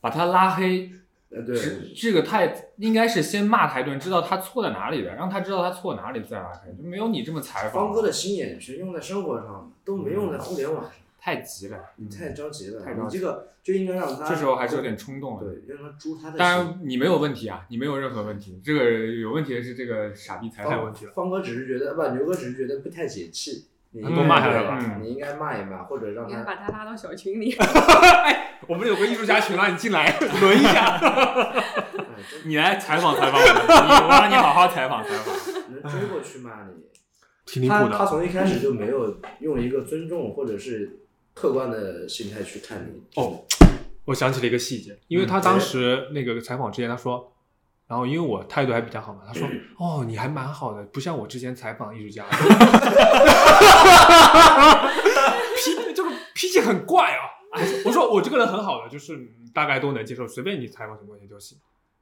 把他拉黑，呃，对，这这个太应该是先骂他一顿，知道他错在哪里的，让他知道他错哪里再拉黑，就没有你这么采访。方哥的心眼全用在生活上，都没用在互联网上。太急了，你太着急了，太着急你这个就应该让他。这时候还是有点冲动了。对，让他诛他的。当然你没有问题啊，你没有任何问题。这个有问题的是这个傻逼采访太有问题了方哥只是觉得，不，牛哥只是觉得不太解气。你多骂他了你应该骂一骂，或者让他把他拉到小群里。我们有个艺术家群，让你进来 轮一下。你来采访采访我，你我让你好好采访采访。能追过去骂你。挺离谱的。他他从一开始就没有用一个尊重或者是客观的心态去看你。哦，我想起了一个细节，因为他当时那个采访之前，他说，然后因为我态度还比较好嘛，他说：“哦，你还蛮好的，不像我之前采访艺术家，脾这个 脾气很怪啊。”我说我这个人很好的，就是嗯大概都能接受，随便你采访什么东西都行。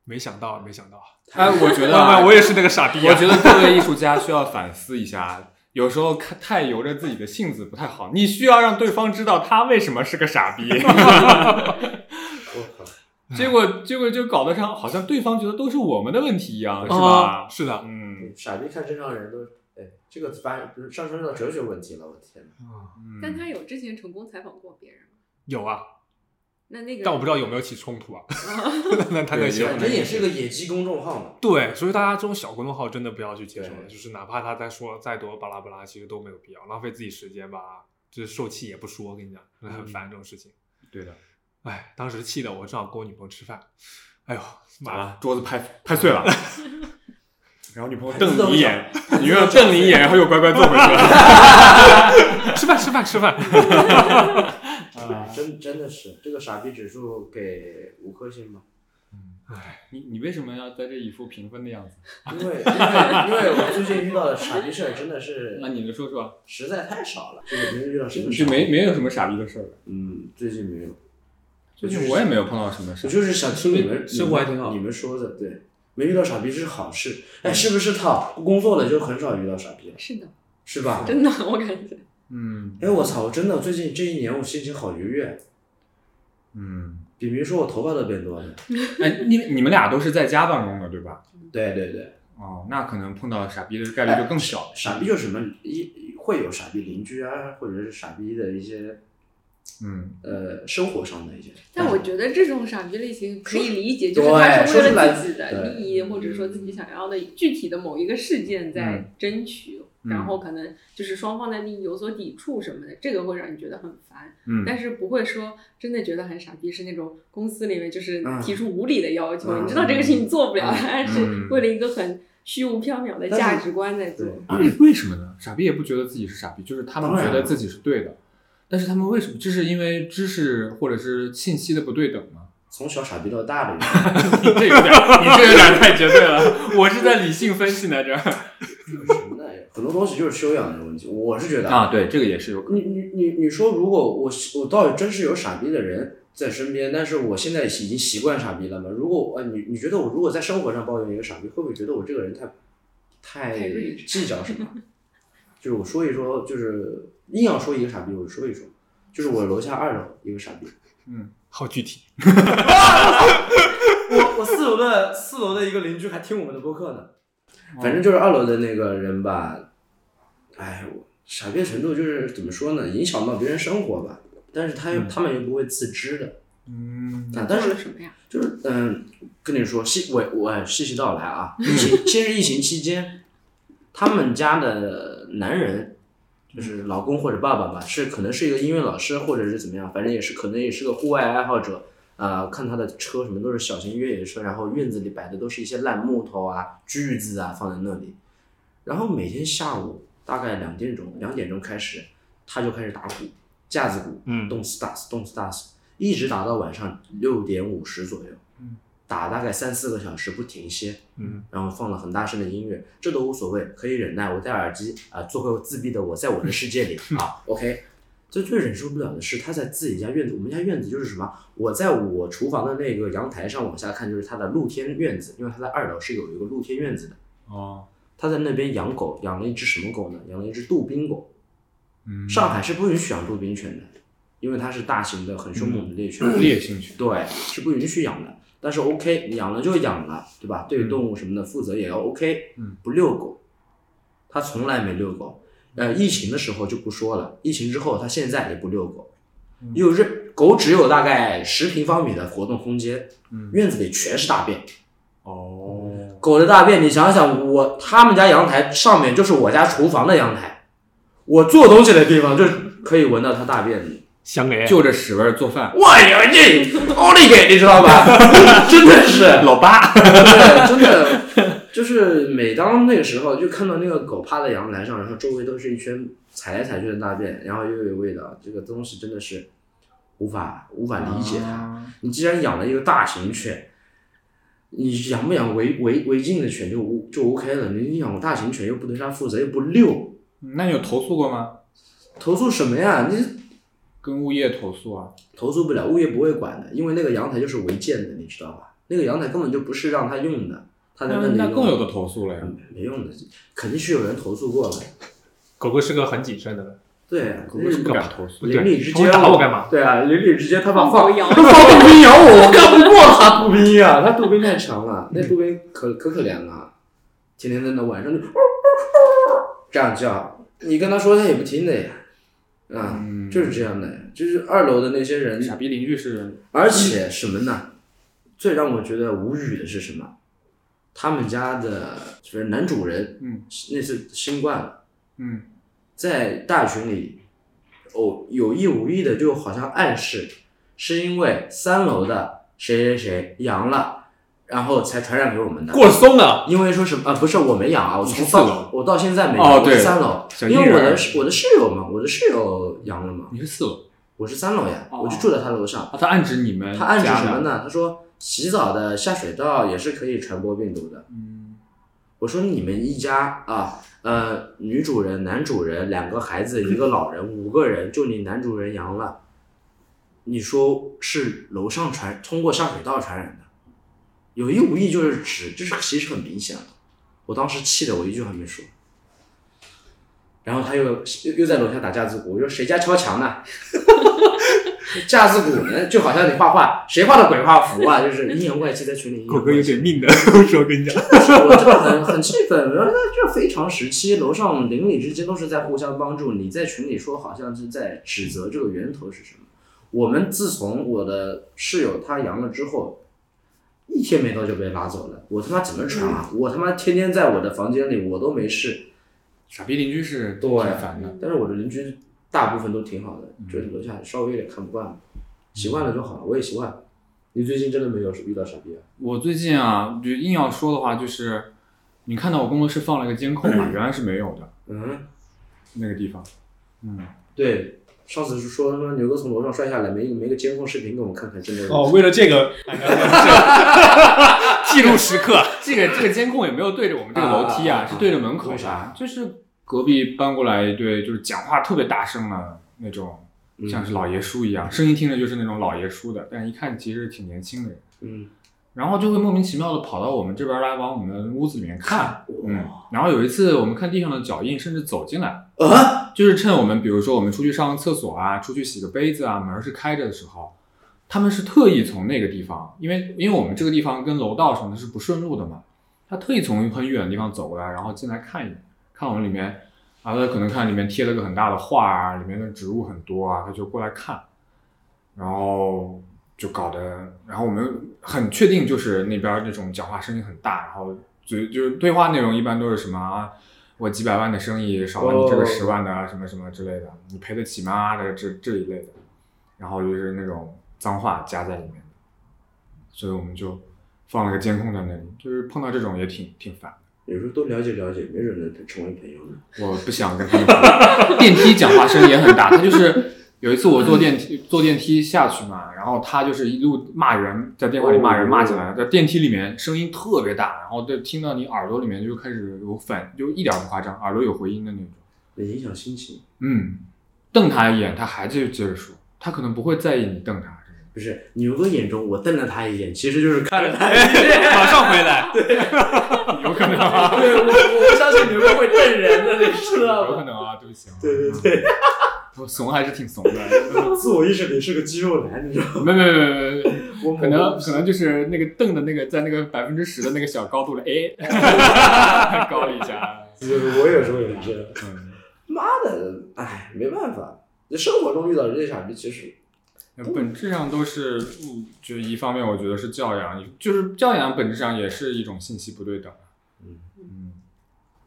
没想到，没想到，哎，我觉得 我也是那个傻逼、啊。我觉得各位艺术家需要反思一下，有时候看太由着自己的性子不太好，你需要让对方知道他为什么是个傻逼。我靠，结果结果就搞得上，好像对方觉得都是我们的问题一样，是啊吧？是的，嗯傻逼看正常人都，哎，这个反上升到哲学问题了，我天哪！嗯，但他有之前成功采访过别人吗？有啊，那那个，但我不知道有没有起冲突啊。那他那些对有反正也是个野鸡公众号嘛。对，所以大家这种小公众号真的不要去接受了，就是哪怕他再说再多巴拉巴拉，其实都没有必要，浪费自己时间吧。就是受气也不说，我跟你讲，很烦这种事情。对的。哎，当时气的我正好跟我女朋友吃饭，哎呦，妈了，桌子拍拍碎了。然后女朋友瞪你一眼，女朋友瞪你一眼，然后又乖乖坐回去了。吃饭吃饭吃饭。啊真真的是这个傻逼指数给五颗星吧。你你为什么要在这一副评分的样子？因为因为因为我最近遇到的傻逼事儿真的是 那你能说说？实在太少了，就是没有遇到什么就傻没没有什么傻逼的事儿了。嗯，最近没有。最近我也没有碰到什么事我。就是想听你们生活还挺好你们说的对，没遇到傻逼是好事。哎，是不是他工作了就很少遇到傻逼了，是的，是吧？真的，我感觉。嗯哎，我操！我真的最近这一年我心情好愉悦，嗯。比明说我头发都变多了。哎，你你们俩都是在家办公的对吧？对对对，哦，那可能碰到傻逼的概率就更小。傻逼就是什么一会有傻逼邻居啊，或者是傻逼的一些嗯呃生活上的一些。但我觉得这种傻逼类型可以理解，就是对他是为了自己的利益，或者说自己想要的具体的某一个事件在争取，嗯然后可能就是双方的利益有所抵触什么的，这个会让你觉得很烦。嗯但是不会说真的觉得很傻逼，是那种公司里面就是嗯提出无理的要求，嗯你知道这个事情做不了，嗯但是为了一个很虚无缥缈的价值观在做。对 为什么呢？傻逼也不觉得自己是傻逼，就是他们觉得自己是对的。但是他们为什么？这是因为知识或者是信息的不对等吗？从小傻逼到大的人，你这有点，你这有点太绝对了。我是在理性分析呢，这就是 什么呢？很多东西就是修养的问题。我是觉得啊，对，这个也是有可能。你你你你说，如果我我倒真是有傻逼的人在身边，但是我现在已经习惯傻逼了嘛？如果呃你你觉得我如果在生活上抱怨一个傻逼，会不会觉得我这个人太太计较什么？就是我说一说，就是硬要说一个傻逼，我就说一说，就是我楼下二楼一个傻逼，嗯好具体。我我四楼的四楼的一个邻居还听我们的播客呢。反正就是二楼的那个人吧，哎，我傻逼程度就是怎么说呢，影响到别人生活吧，但是他又、他们又不会自知的。嗯。啊，但是什么呀？就是嗯，跟你说细我我细细道来啊，疫情先是疫情期间，他们家的男人。就是老公或者爸爸吧，是可能是一个音乐老师，或者是怎么样，反正也是可能也是个户外爱好者，啊、看他的车什么都是小型越野车，然后院子里摆的都是一些烂木头啊、锯子啊放在那里，然后每天下午大概两点钟，两点钟开始，他就开始打鼓，架子鼓，嗯动次打次，动次打次，一直打到晚上六点五十左右，嗯打大概三四个小时不停歇，嗯，然后放了很大声的音乐，这都无所谓，可以忍耐。我戴耳机啊、做回我自闭的我，在我的世界里 啊，OK。最最忍受不了的是他在自己家院子，我们家院子就是什么？我在我厨房的那个阳台上往下看，就是他的露天院子，因为他在二楼是有一个露天院子的。哦，他在那边养狗，养了一只什么狗呢？养了一只杜宾狗。嗯，上海是不允许养杜宾犬的，因为它是大型的、很凶猛的猎犬。烈性犬。对，是不允许养的。但是 OK，养了就养了，对吧？对于动物什么的负责也要 OK。嗯，不遛狗，他从来没遛狗。呃，疫情的时候就不说了，疫情之后他现在也不遛狗，又认狗只有大概十平方米的活动空间，嗯院子里全是大便。哦，狗的大便，你想想，我他们家阳台上面就是我家厨房的阳台，我做东西的地方就可以闻到它大便。香哎，就着屎味儿做饭。我呀你，奥利给，你知道吧？真的是老八，对，真的就是每当那个时候，就看到那个狗趴在阳台上，然后周围都是一圈踩来踩去的大便，然后又有味道，这个东西真的是无法无法理解它。啊你既然养了一个大型犬，你养不养违违违禁的犬就无就 OK 了，你养个大型犬又不对它负责，又不遛，那你有投诉过吗？投诉什么呀？你跟物业投诉啊？投诉不了，物业不会管的，因为那个阳台就是违建的，你知道吧？那个阳台根本就不是让它用的，他在那里用那更有的投诉了呀。嗯没用的，肯定是有人投诉过了。狗狗是个很谨慎的人，对啊，狗狗是不敢投诉。邻里之间打我干嘛？对啊，邻里之间他把放他放杜宾咬我，我干不过他杜宾呀，他杜宾太强了，那杜宾可可可怜了，天天在那晚上就这样叫，你跟他说他也不听的呀，啊，嗯就是这样的，就是二楼的那些人，傻逼邻居是而且什么呢？最让我觉得无语的是什么？他们家的就是男主人，嗯，那次新冠了。嗯在大群里，哦，有意无意的就好像暗示，是因为三楼的谁谁谁阳了，然后才传染给我们的。过松了，因为说什么啊？不是我没阳啊，我从到四楼我到现在没阳，我哦对是三楼，小因为我的儿我的室友嘛，我的室友阳了嘛，你是四楼我是三楼呀，哦我就住在他楼上。啊？他暗指你们他暗指家什么？呢？他说洗澡的下水道也是可以传播病毒的。嗯，我说你们一家啊，呃，女主人、男主人两个孩子，一个老人，五个人，就你男主人阳了，你说是楼上传通过下水道传染的，有意无意就是指，这是其实很明显了。我当时气的我一句话没说，然后他又又又在楼下打架子鼓，我说谁家敲墙呢？架子鼓呢，就好像你画画，谁画的鬼画符啊？就是阴阳怪气在群里狗哥有。点命的，我说跟你讲，我真的很很气愤，我说这非常时期，楼上邻里之间都是在互相帮助，你在群里说好像是在指责这个源头是什么？我们自从我的室友他阳了之后，一天没到就被拉走了，我他妈怎么传啊？我他妈天天在我的房间里，我都没事，傻逼邻居是对挺烦的。但是我的邻居大部分都挺好的，就是楼下稍微有点看不惯，习惯了就好了，我也习惯了。你最近真的没有遇到傻逼啊？我最近啊，就硬要说的话，就是你看到我工作室放了个监控嘛，原来是没有的嗯，那个地方。嗯，对，上次是说说牛哥从楼上摔下来，没没个监控视频给我们看看，真的哦，为了这个记录时刻，这个这个监控也没有对着我们这个楼梯啊，啊是对着门口为啥？的，就是隔壁搬过来一对，就是讲话特别大声的那种，嗯。像是老爷叔一样，声音听着就是那种老爷叔的，但一看其实挺年轻的人，嗯，然后就会莫名其妙的跑到我们这边来，往我们屋子里面看，嗯，然后有一次我们看地上的脚印，甚至走进来，啊，就是趁我们比如说我们出去上个厕所啊，出去洗个杯子啊，门是开着的时候，他们是特意从那个地方，因为因为我们这个地方跟楼道什么的是不顺路的嘛，他特意从很远的地方走过来，然后进来看一眼，看我们里面，啊他可能看里面贴了个很大的画啊，里面的植物很多啊，他就过来看，然后就搞得，然后我们很确定就是那边那种讲话声音很大，然后就就是对话内容一般都是什么啊。我几百万的生意少了你这个哦十万的啊，什么什么之类的，你赔得起吗？的这这一类的，然后就是那种脏话加在里面的，所以我们就放了个监控在那里，就是碰到这种也挺挺烦。有时候多了解了解，没准能成为朋友呢。我不想跟他们聊 电梯讲话声也很大，他就是有一次我坐电梯坐电梯下去嘛，然后他就是一路骂人，在电话里骂人骂起来，在电梯里面声音特别大，然后就听到你耳朵里面就开始有反，就一点不夸张，耳朵有回音的那种。能影响心情。嗯，瞪他一眼，他还就接着说，他可能不会在意你瞪他。不是牛哥眼中，我瞪了他一眼，其实就是看了他一眼。马上回来。对 有可能啊，对，我我不相信牛哥会瞪人的，你知道吗？有可能啊，对不起啊。对对对，我 怂还是挺怂的。自我意识里是个肌肉男，你知道吗？没没没没没，我可能可能就是那个瞪的那个在那个百分之十的那个小高度了，哎，高了一下。就是我有时候也是。嗯，妈的，哎，没办法，就生活中遇到这些傻逼，其实本质上都是，嗯，就一方面我觉得是教养，就是教养本质上也是一种信息不对等。嗯嗯，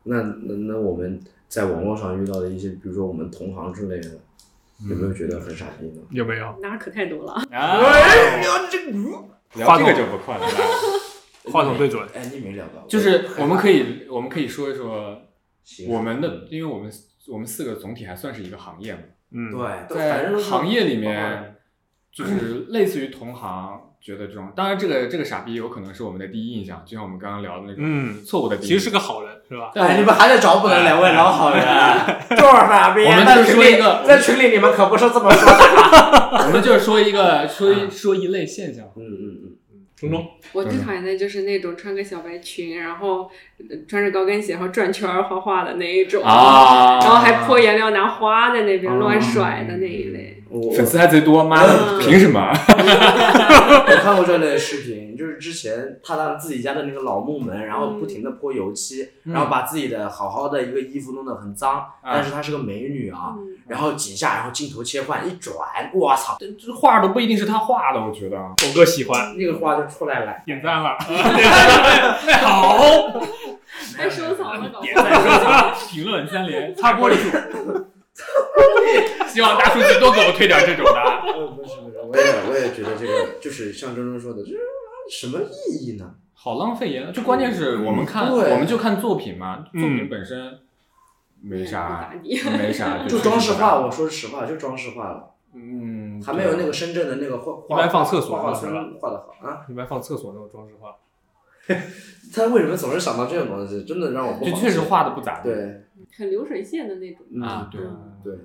那那那我们在网络上遇到的一些，比如说我们同行之类的，有没有觉得很傻逼呢？有没有？那可太多了。啊，这个聊这个就不快了。话筒对准，哎，你没聊到，就是我们可以，我们可以说一说我们的，因为我们我们四个总体还算是一个行业嘛，嗯，对，在行业里面，就是类似于同行觉得这种，当然这个这个傻逼有可能是我们的第一印象，就像我们刚刚聊的那种嗯，错误的第一其印象。实是个好人，是吧？哎，你们还在找补的两位老好人，就是傻逼。我们就是说一个在群里你们可不是这么说的。我们就是说一个说一说一类现象。嗯嗯嗯中中，我最讨厌的就是那种穿个小白裙，然后呃穿着高跟鞋，然后转圈画画的那一种，啊然后还泼颜料拿花在那边啊乱甩的那一类。嗯，我粉丝还贼多，妈的，嗯凭什么？我看过这类视频，就是之前踏到自己家的那个老木门，然后不停的泼油漆，嗯。然后把自己的好好的一个衣服弄得很脏，但是她是个美女啊，嗯。然后几下，然后镜头切换一转，我操，这这画都不一定是他画的，我觉得。狗哥喜欢，那个画就出来了。点赞了，好，还收藏了，点赞、收藏、评论三连，擦玻璃。数。希望大数据多给我推点这种的。呃，不是不是，我也我也觉得这个就是像周周说的，这什么意义呢？好浪费颜料，就关键是我们看，对我们就看作品嘛，作品嗯本身没不啥。没啥，就装饰画，我说实话，就装饰画了。嗯，还没有那个深圳的那个画画一般放厕所画画是吧村画的好啊。一般放厕所那种装饰画。他为什么总是想到这种东西？真的让我不好就确实接画的不咋地。对，很流水线的那种。嗯啊，对，对，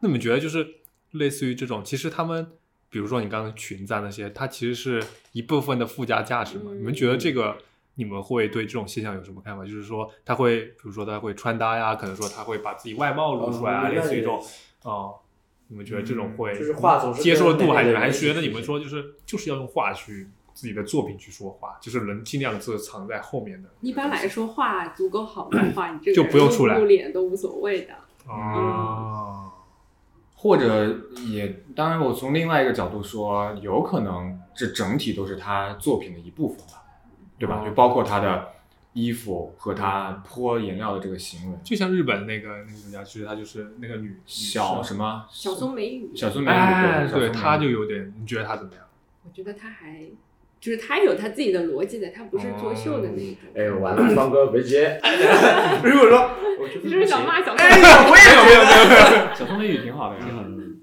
那你们觉得就是类似于这种，其实他们，比如说你刚刚群赞那些，它其实是一部分的附加价值嘛？嗯你们觉得这个，你们会对这种现象有什么看法？就是说他会，比如说他会穿搭呀，可能说他会把自己外貌露出来啊，哦类似于这种那，哦、你们觉得这种会就是画总是接受度还是还是觉得你们说就是就是要用画去自己的作品去说话，就是能尽量是藏在后面的一般来说，画足够好的话，你这个就不用出来露脸都无所谓的。啊。或者也，当然我从另外一个角度说，有可能这整体都是他作品的一部分吧，对吧？哦就包括他的衣服和他泼颜料的这个行为。就像日本那个那个作家，其实他就是那个女小什么，小松美羽，小松美羽哎，对，对小松美羽她就有点，你觉得他怎么样？我觉得他还就是他有他自己的逻辑的，他不是作秀的那种。哎，完了，方哥别接。如果说，我觉得你是不是想骂小松哎美我也有，没有，小宋美羽挺好的，挺好的。嗯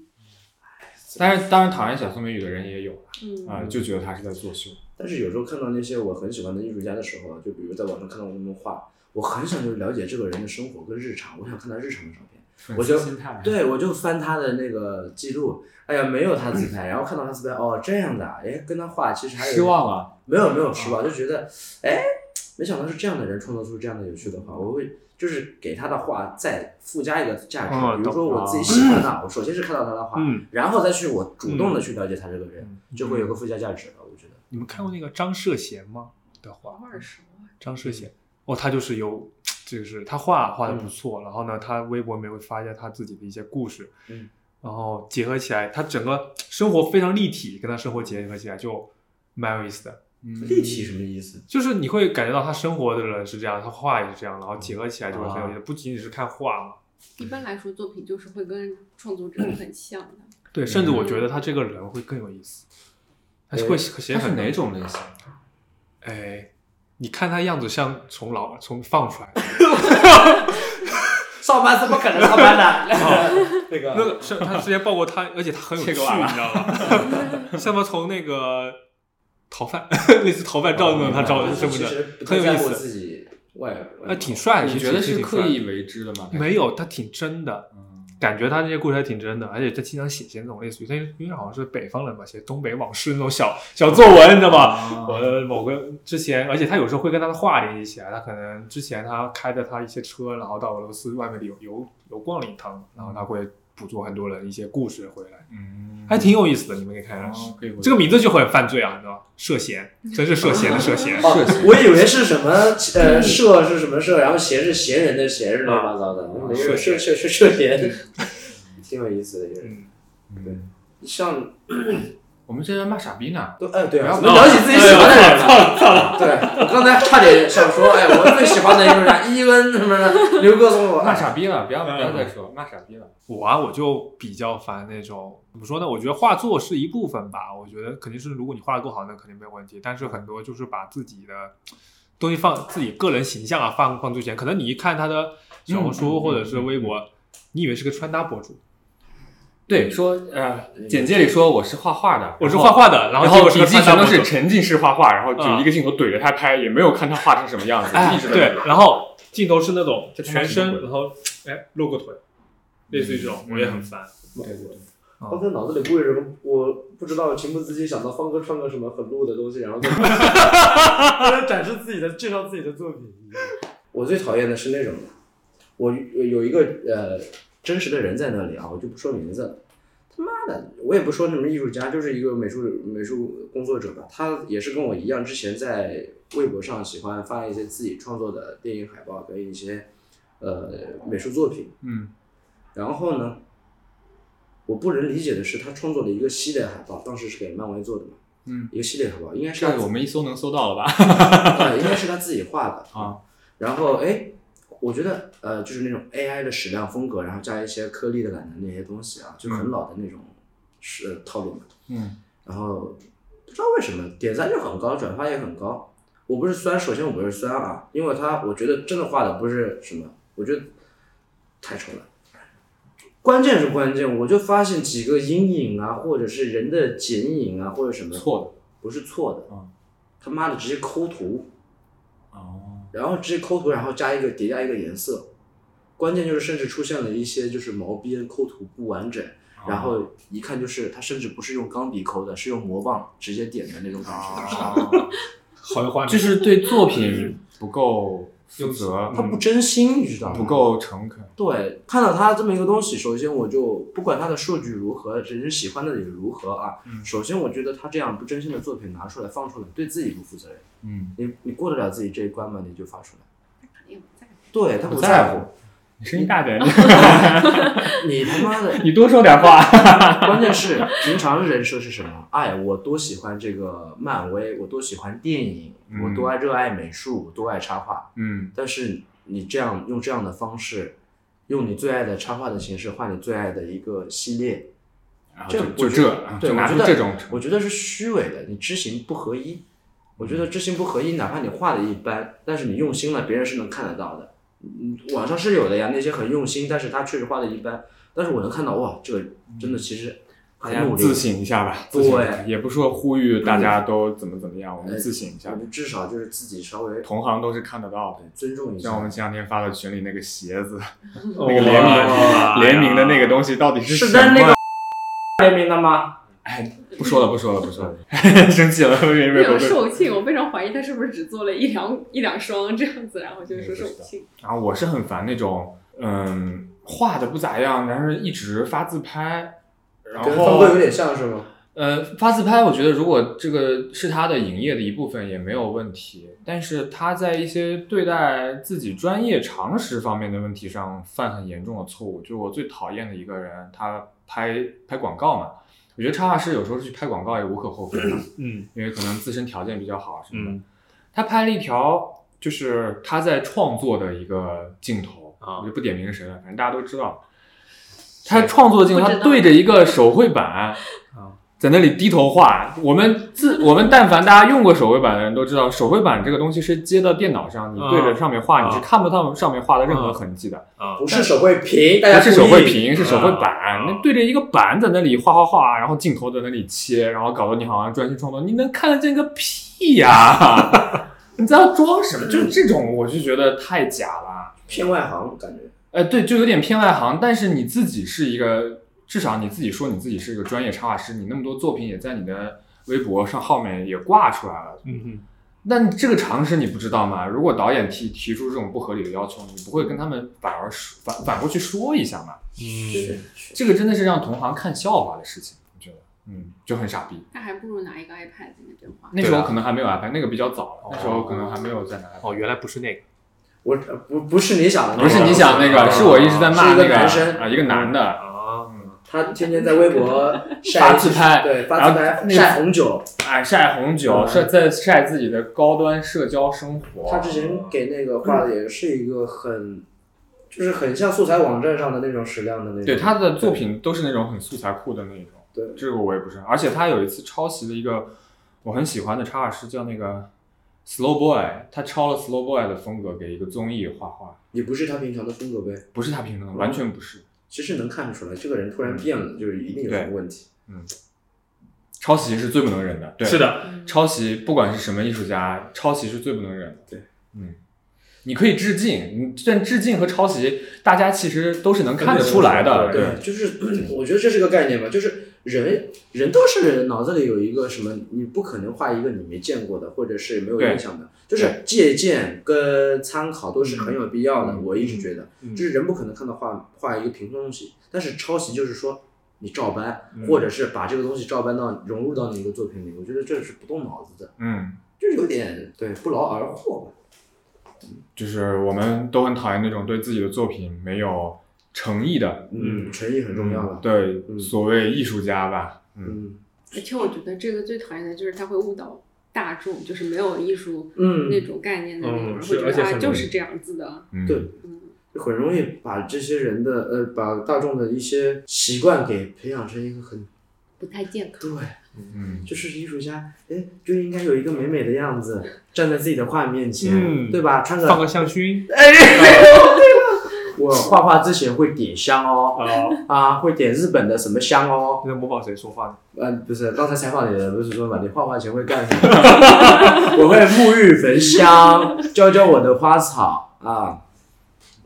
但是当然讨厌小宋美羽的人也有嗯啊、就觉得他是在作秀。但是有时候看到那些我很喜欢的艺术家的时候，就比如在网上看到他们画，我很想就是了解这个人的生活跟日常，我想看他日常的照片。粉我就对，我就翻他的那个记录，哎呀，没有他自拍，然后看到他自拍，哦，这样的啊，哎，跟他画其实还有失望了。没有没有失望，就觉得，哎，没想到是这样的人创作出这样的有趣的画，我会就是给他的画再附加一个价值，哦比如说我自己喜欢他，我首先是看到他的画，嗯，然后再去我主动的去了解他这个人，嗯就会有个附加价值了，我觉得。你们看过那个张涉贤吗？的画，二十万，张涉贤，哦，他就是有，就是他画画的不错，然后呢，他微博里面会发一些他自己的一些故事，嗯，然后结合起来，他整个生活非常立体，跟他生活结合起来就蛮有意思的。嗯立体什么意思？就是你会感觉到他生活的人是这样，他画也是这样，然后结合起来就会很有意思，不仅仅是看画嘛。一般来说作品就是会跟创作者 很像的。对，甚至我觉得他这个人会更有意思，他会写很他是哪种类型？哎，你看他样子像从牢从放出来的，上班怎么可能上班的？那个那个是他之前报过他，而且他很有趣，你知切个娃娃道吗？像不从那个逃犯，类似逃犯照那种，他照的什么其实，不是很有意思。自己外，呃，挺帅的，你其实觉得是刻帅的意为之的吗？没有，他挺真的。嗯，感觉他这些故事还挺真的，而且他经常写些那种类似于，他因为好像是北方人嘛，写东北往事那种小小作文，你知道吧？啊我的某个之前，而且他有时候会跟他的话联系起来，他可能之前他开着他一些车，然后到俄罗斯外面旅游游逛了一趟，然后他会捕捉很多人一些故事回来，嗯，还挺有意思的，你们可以看看。哦可以。这个名字就很犯罪啊，你知道吧？涉嫌，真是涉嫌的涉嫌。哦，我以为是什么呃涉是什么涉，然后嫌是闲人的闲，是乱七八糟的，没有涉涉涉涉嫌，挺有意思的一个人。嗯，嗯像我们这在骂傻逼呢。都哎对啊，不要怎么聊起自己喜欢的人了？对，我刚才差点想说，哎，我最喜欢的艺术家伊恩什么的，刘哥松我骂傻逼了，不要不要再说骂傻逼了。我啊，我就比较烦那种怎么说呢？我觉得画作是一部分吧，我觉得肯定是如果你画的够好，那肯定没有问题。但是很多就是把自己的东西放自己个人形象啊放放最前，可能你一看他的小红书嗯或者是微博，你以为是个穿搭博主，对，说呃，简介里说我是画画的，我是画画的，然后笔记全都。是沉浸式画画，然后就嗯一个镜头怼着他拍，也没有看他画成什么样子，哎一直，对，然后镜头是那种就全身，然后哎露个腿，类似于这种，我也很烦。对对对，方哥脑子里不会什么，我不知道，情不自禁想到方哥穿个什么很露的东西，然后在 展示自己的、介绍自己的作品。我最讨厌的是那种，我有一个呃真实的人在那里啊，我就不说名字了。他妈的，我也不说什么艺术家，就是一个美术美术工作者吧。他也是跟我一样，之前在微博上喜欢发一些自己创作的电影海报跟一些呃美术作品。嗯然后呢，我不能理解的是，他创作了一个系列海报，当时是给漫威做的嘛，嗯，一个系列海报，应该是他这个我们一搜能搜到了吧？对，应该是他自己画的 啊。然后哎，我觉得呃，就是那种 AI 的矢量风格，然后加一些颗粒的感的那些东西啊，就很老的那种是套路嘛。嗯然后不知道为什么点赞就很高，转发也很高。我不是酸，首先我不是酸啊，因为他我觉得真的画的不是什么，我觉得太丑了。关键是关键，我就发现几个阴影啊，或者是人的剪影啊，或者什么，错的不是错的，嗯他妈的直接抠图，然后直接抠图，然后加一个叠加一个颜色，关键就是甚至出现了一些就是毛边抠图不完整，然后一看就是他甚至不是用钢笔抠的，是用魔棒直接点的那种感觉，哦，好有画面，就是对作品不够负责，他不真心，你知道吗？不够诚恳。对，看到他这么一个东西，首先我就不管他的数据如何，人喜欢的也如何啊。嗯首先，我觉得他这样不真心的作品拿出来放出来，对自己不负责任。嗯，你你过得了自己这一关吗？你就发出来。他肯定不在乎。对他不不在乎乎，你声音大点，你他妈的，你多说点话。关键是平常人设是什么？哎，我多喜欢这个漫威，我多喜欢电影，嗯我多爱热爱美术，我多爱插画。嗯，但是你这样用这样的方式，用你最爱的插画的形式换你最爱的一个系列，然后就就这就拿对我觉得出这种，我觉得是虚伪的，你知行不合一。我觉得知行不合一，哪怕你画的一般，但是你用心了，别人是能看得到的。嗯，网上是有的呀，那些很用心，但是他确实画的一般，但是我能看到，哇，这个真的其实大很努力。家自省一下吧。对也不说呼吁大家都怎么怎么样，我们哎自省一下我。们至少就是自己稍微同行都是看得到的。尊重一下像我们。前两天发的群里那个鞋子，那那个联名联名的那个东西到底是什么？是在那个 联名的吗？哎，不说了，不说了，不说了，生气了，没没非常没售罄，我非常怀疑他是不是只做了一两 一两双这样子，然后就说售罄。然后我是很烦那种，嗯，画的不咋样，但是一直发自拍，然跟方哥有点像是吗？呃发自拍，我觉得如果这个是他的营业的一部分也没有问题，但是他在一些对待自己专业常识方面的问题上犯很严重的错误。就我最讨厌的一个人，他拍拍广告嘛，我觉得插画师有时候去拍广告也无可厚非嘛，嗯因为可能自身条件比较好什么的。嗯他拍了一条就是他在创作的一个镜头啊我就不点名谁了，反正大家都知道。他创作的镜头，他对着一个手绘板啊，在那里低头画。我们自 我们但凡大家用过手绘板的人都知道，手绘板这个东西是接到电脑上，你对着上面画，啊你是看不到上面画的任何痕迹的。啊不是手绘屏，大家不是手绘屏，是手绘板啊。那对着一个板在那里画画画，然后镜头在那里切，然后搞得你好像专心创作，你能看得见个屁呀！你在那装什么？就是这种，我就觉得太假了。偏外行感觉。呃，对，就有点偏外行。但是你自己是一个，至少你自己说你自己是一个专业插画师，你那么多作品也在你的微博上后面也挂出来了。嗯哼，那这个常识你不知道吗？如果导演提提出这种不合理的要求，你不会跟他们反而说反反过去说一下吗？嗯，这个真的是让同行看笑话的事情，我觉得，嗯，就很傻逼。那还不如拿一个 iPad 在那边画。那时候可能还没有 iPad，那个比较早了，那时候可能还没有在拿 iPad。哦，原来不是那个，我呃不不是你想的那个，不是你想那哦个，是我一直在骂是一个男生啊，一个男的，啊，他天天在微博晒发自拍对，发自拍晒红酒。哎，晒红酒，嗯晒在晒自己的高端社交生活。他之前给那个画的也是一个很，就是很像素材网站上的那种矢量的那种。对他的作品都是那种很素材库的那种。对这个我也不是，而且他有一次抄袭了一个我很喜欢的插画师，叫那个 Slow Boy，他抄了 Slow Boy 的风格给一个综艺画画，也不是他平常的风格呗。不是他平常的，完全不是。其实能看得出来，这个人突然变了，就是一定有什么问题。嗯。抄袭是最不能忍的，对，是的，抄袭不管是什么艺术家，抄袭是最不能忍的。对，嗯，你可以致敬，你但致敬和抄袭，大家其实都是能看得出来的。对。对，就是 我觉得这是个概念吧，就是人人都是脑子里有一个什么，你不可能画一个你没见过的，或者是没有印象的，就是借鉴跟参考都是很有必要的。嗯我一直觉得，嗯就是人不可能看到画画一个平庸东西，但是抄袭就是说你照搬，嗯或者是把这个东西照搬到融入到你一个作品里，我觉得这是不动脑子的，嗯，就是有点对不劳而获吧。就是我们都很讨厌那种对自己的作品没有诚意的。嗯，诚意很重要了。对，嗯。所谓艺术家吧，嗯，嗯。而且我觉得这个最讨厌的就是他会误导大众，就是没有艺术嗯，那种概念的那种人，嗯会觉得啊就是这样子的。嗯。对。嗯，很容易把这些人的呃，把大众的一些习惯给培养成一个很不太健康。对，嗯，就是艺术家，哎，就应该有一个美美的样子，站在自己的画面前，嗯。对吧？穿个放个香薰，哎？我画画之前会点香哦，哦，啊，会点日本的什么香哦。你在模仿谁说话呢？嗯，不是，刚才采访你的不是说嘛，你画画前会干什么？我会沐浴焚香，浇浇我的花草啊。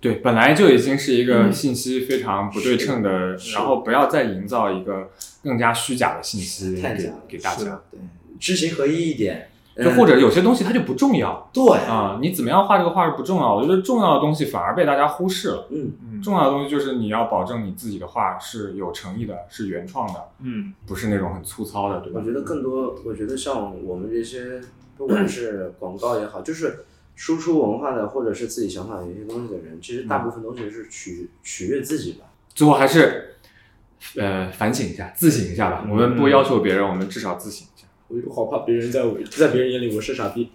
对，本来就已经是一个信息非常不对称的，是然后不要再营造一个更加虚假的信息给太假给大家。对，知行合一一点，就或者有些东西它就不重要对，啊，你怎么样画这个画是不重要，我觉得重要的东西反而被大家忽视了。嗯，嗯重要的东西就是你要保证你自己的画是有诚意的，是原创的，嗯不是那种很粗糙的，对吧我？觉得更多，我觉得像我们这些，不管是广告也好，就是输出文化的，或者是自己想法有一些东西的人，其实大部分东西是取取悦自己吧。最后还是呃反省一下，自省一下吧。我们不要求别人，我们至少自省我好怕别人在我在别人眼里我是傻逼。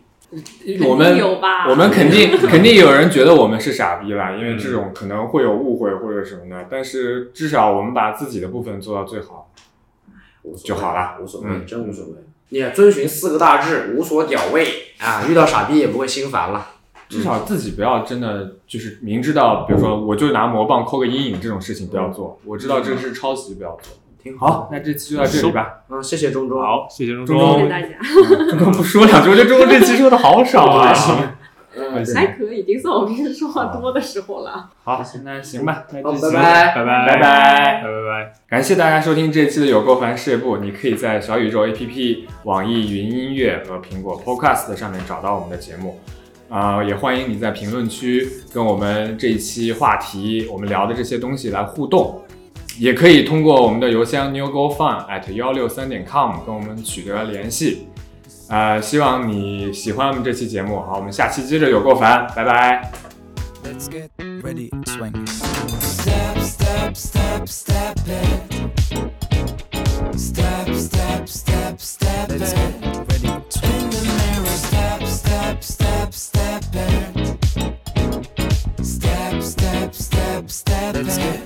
我们有吧我们肯定 肯定有人觉得我们是傻逼啦，因为这种可能会有误会或者什么的。但是至少我们把自己的部分做到最好。就好了无所谓，嗯真无所谓。你也遵循四个大志，无所屌位啊，遇到傻逼也不会心烦了。至少自己不要真的就是明知道，比如说我就拿魔棒抠个阴影这种事情不要做。我知道这是抄袭，不要做。好。那这期就到这里吧。嗯，谢谢钟钟。好，谢谢钟钟。钟钟，谢谢大家。钟钟不说两句，我觉得钟钟这期说的好少啊。行，还可以，已经算我平时说话多的时候了。好，那行吧，那这期拜拜拜拜拜拜拜拜。感谢大家收听这期的有够烦事业部，你可以在小宇宙 APP、网易云音乐和苹果 Podcast 上面找到我们的节目。啊、也欢迎你在评论区跟我们这一期话题，我们聊的这些东西来互动。也可以通过我们的邮箱 newgofun at 幺六三点 com 跟我们取得联系。呃，希望你喜欢我们这期节目。好，我们下期接着有够烦，拜拜。Let's get ready to swing. Step, step, step, step it. Step, step, step, step Let's get ready to swing. In the mirror, step, step, step, step it. Step, step, step, step Let's it. get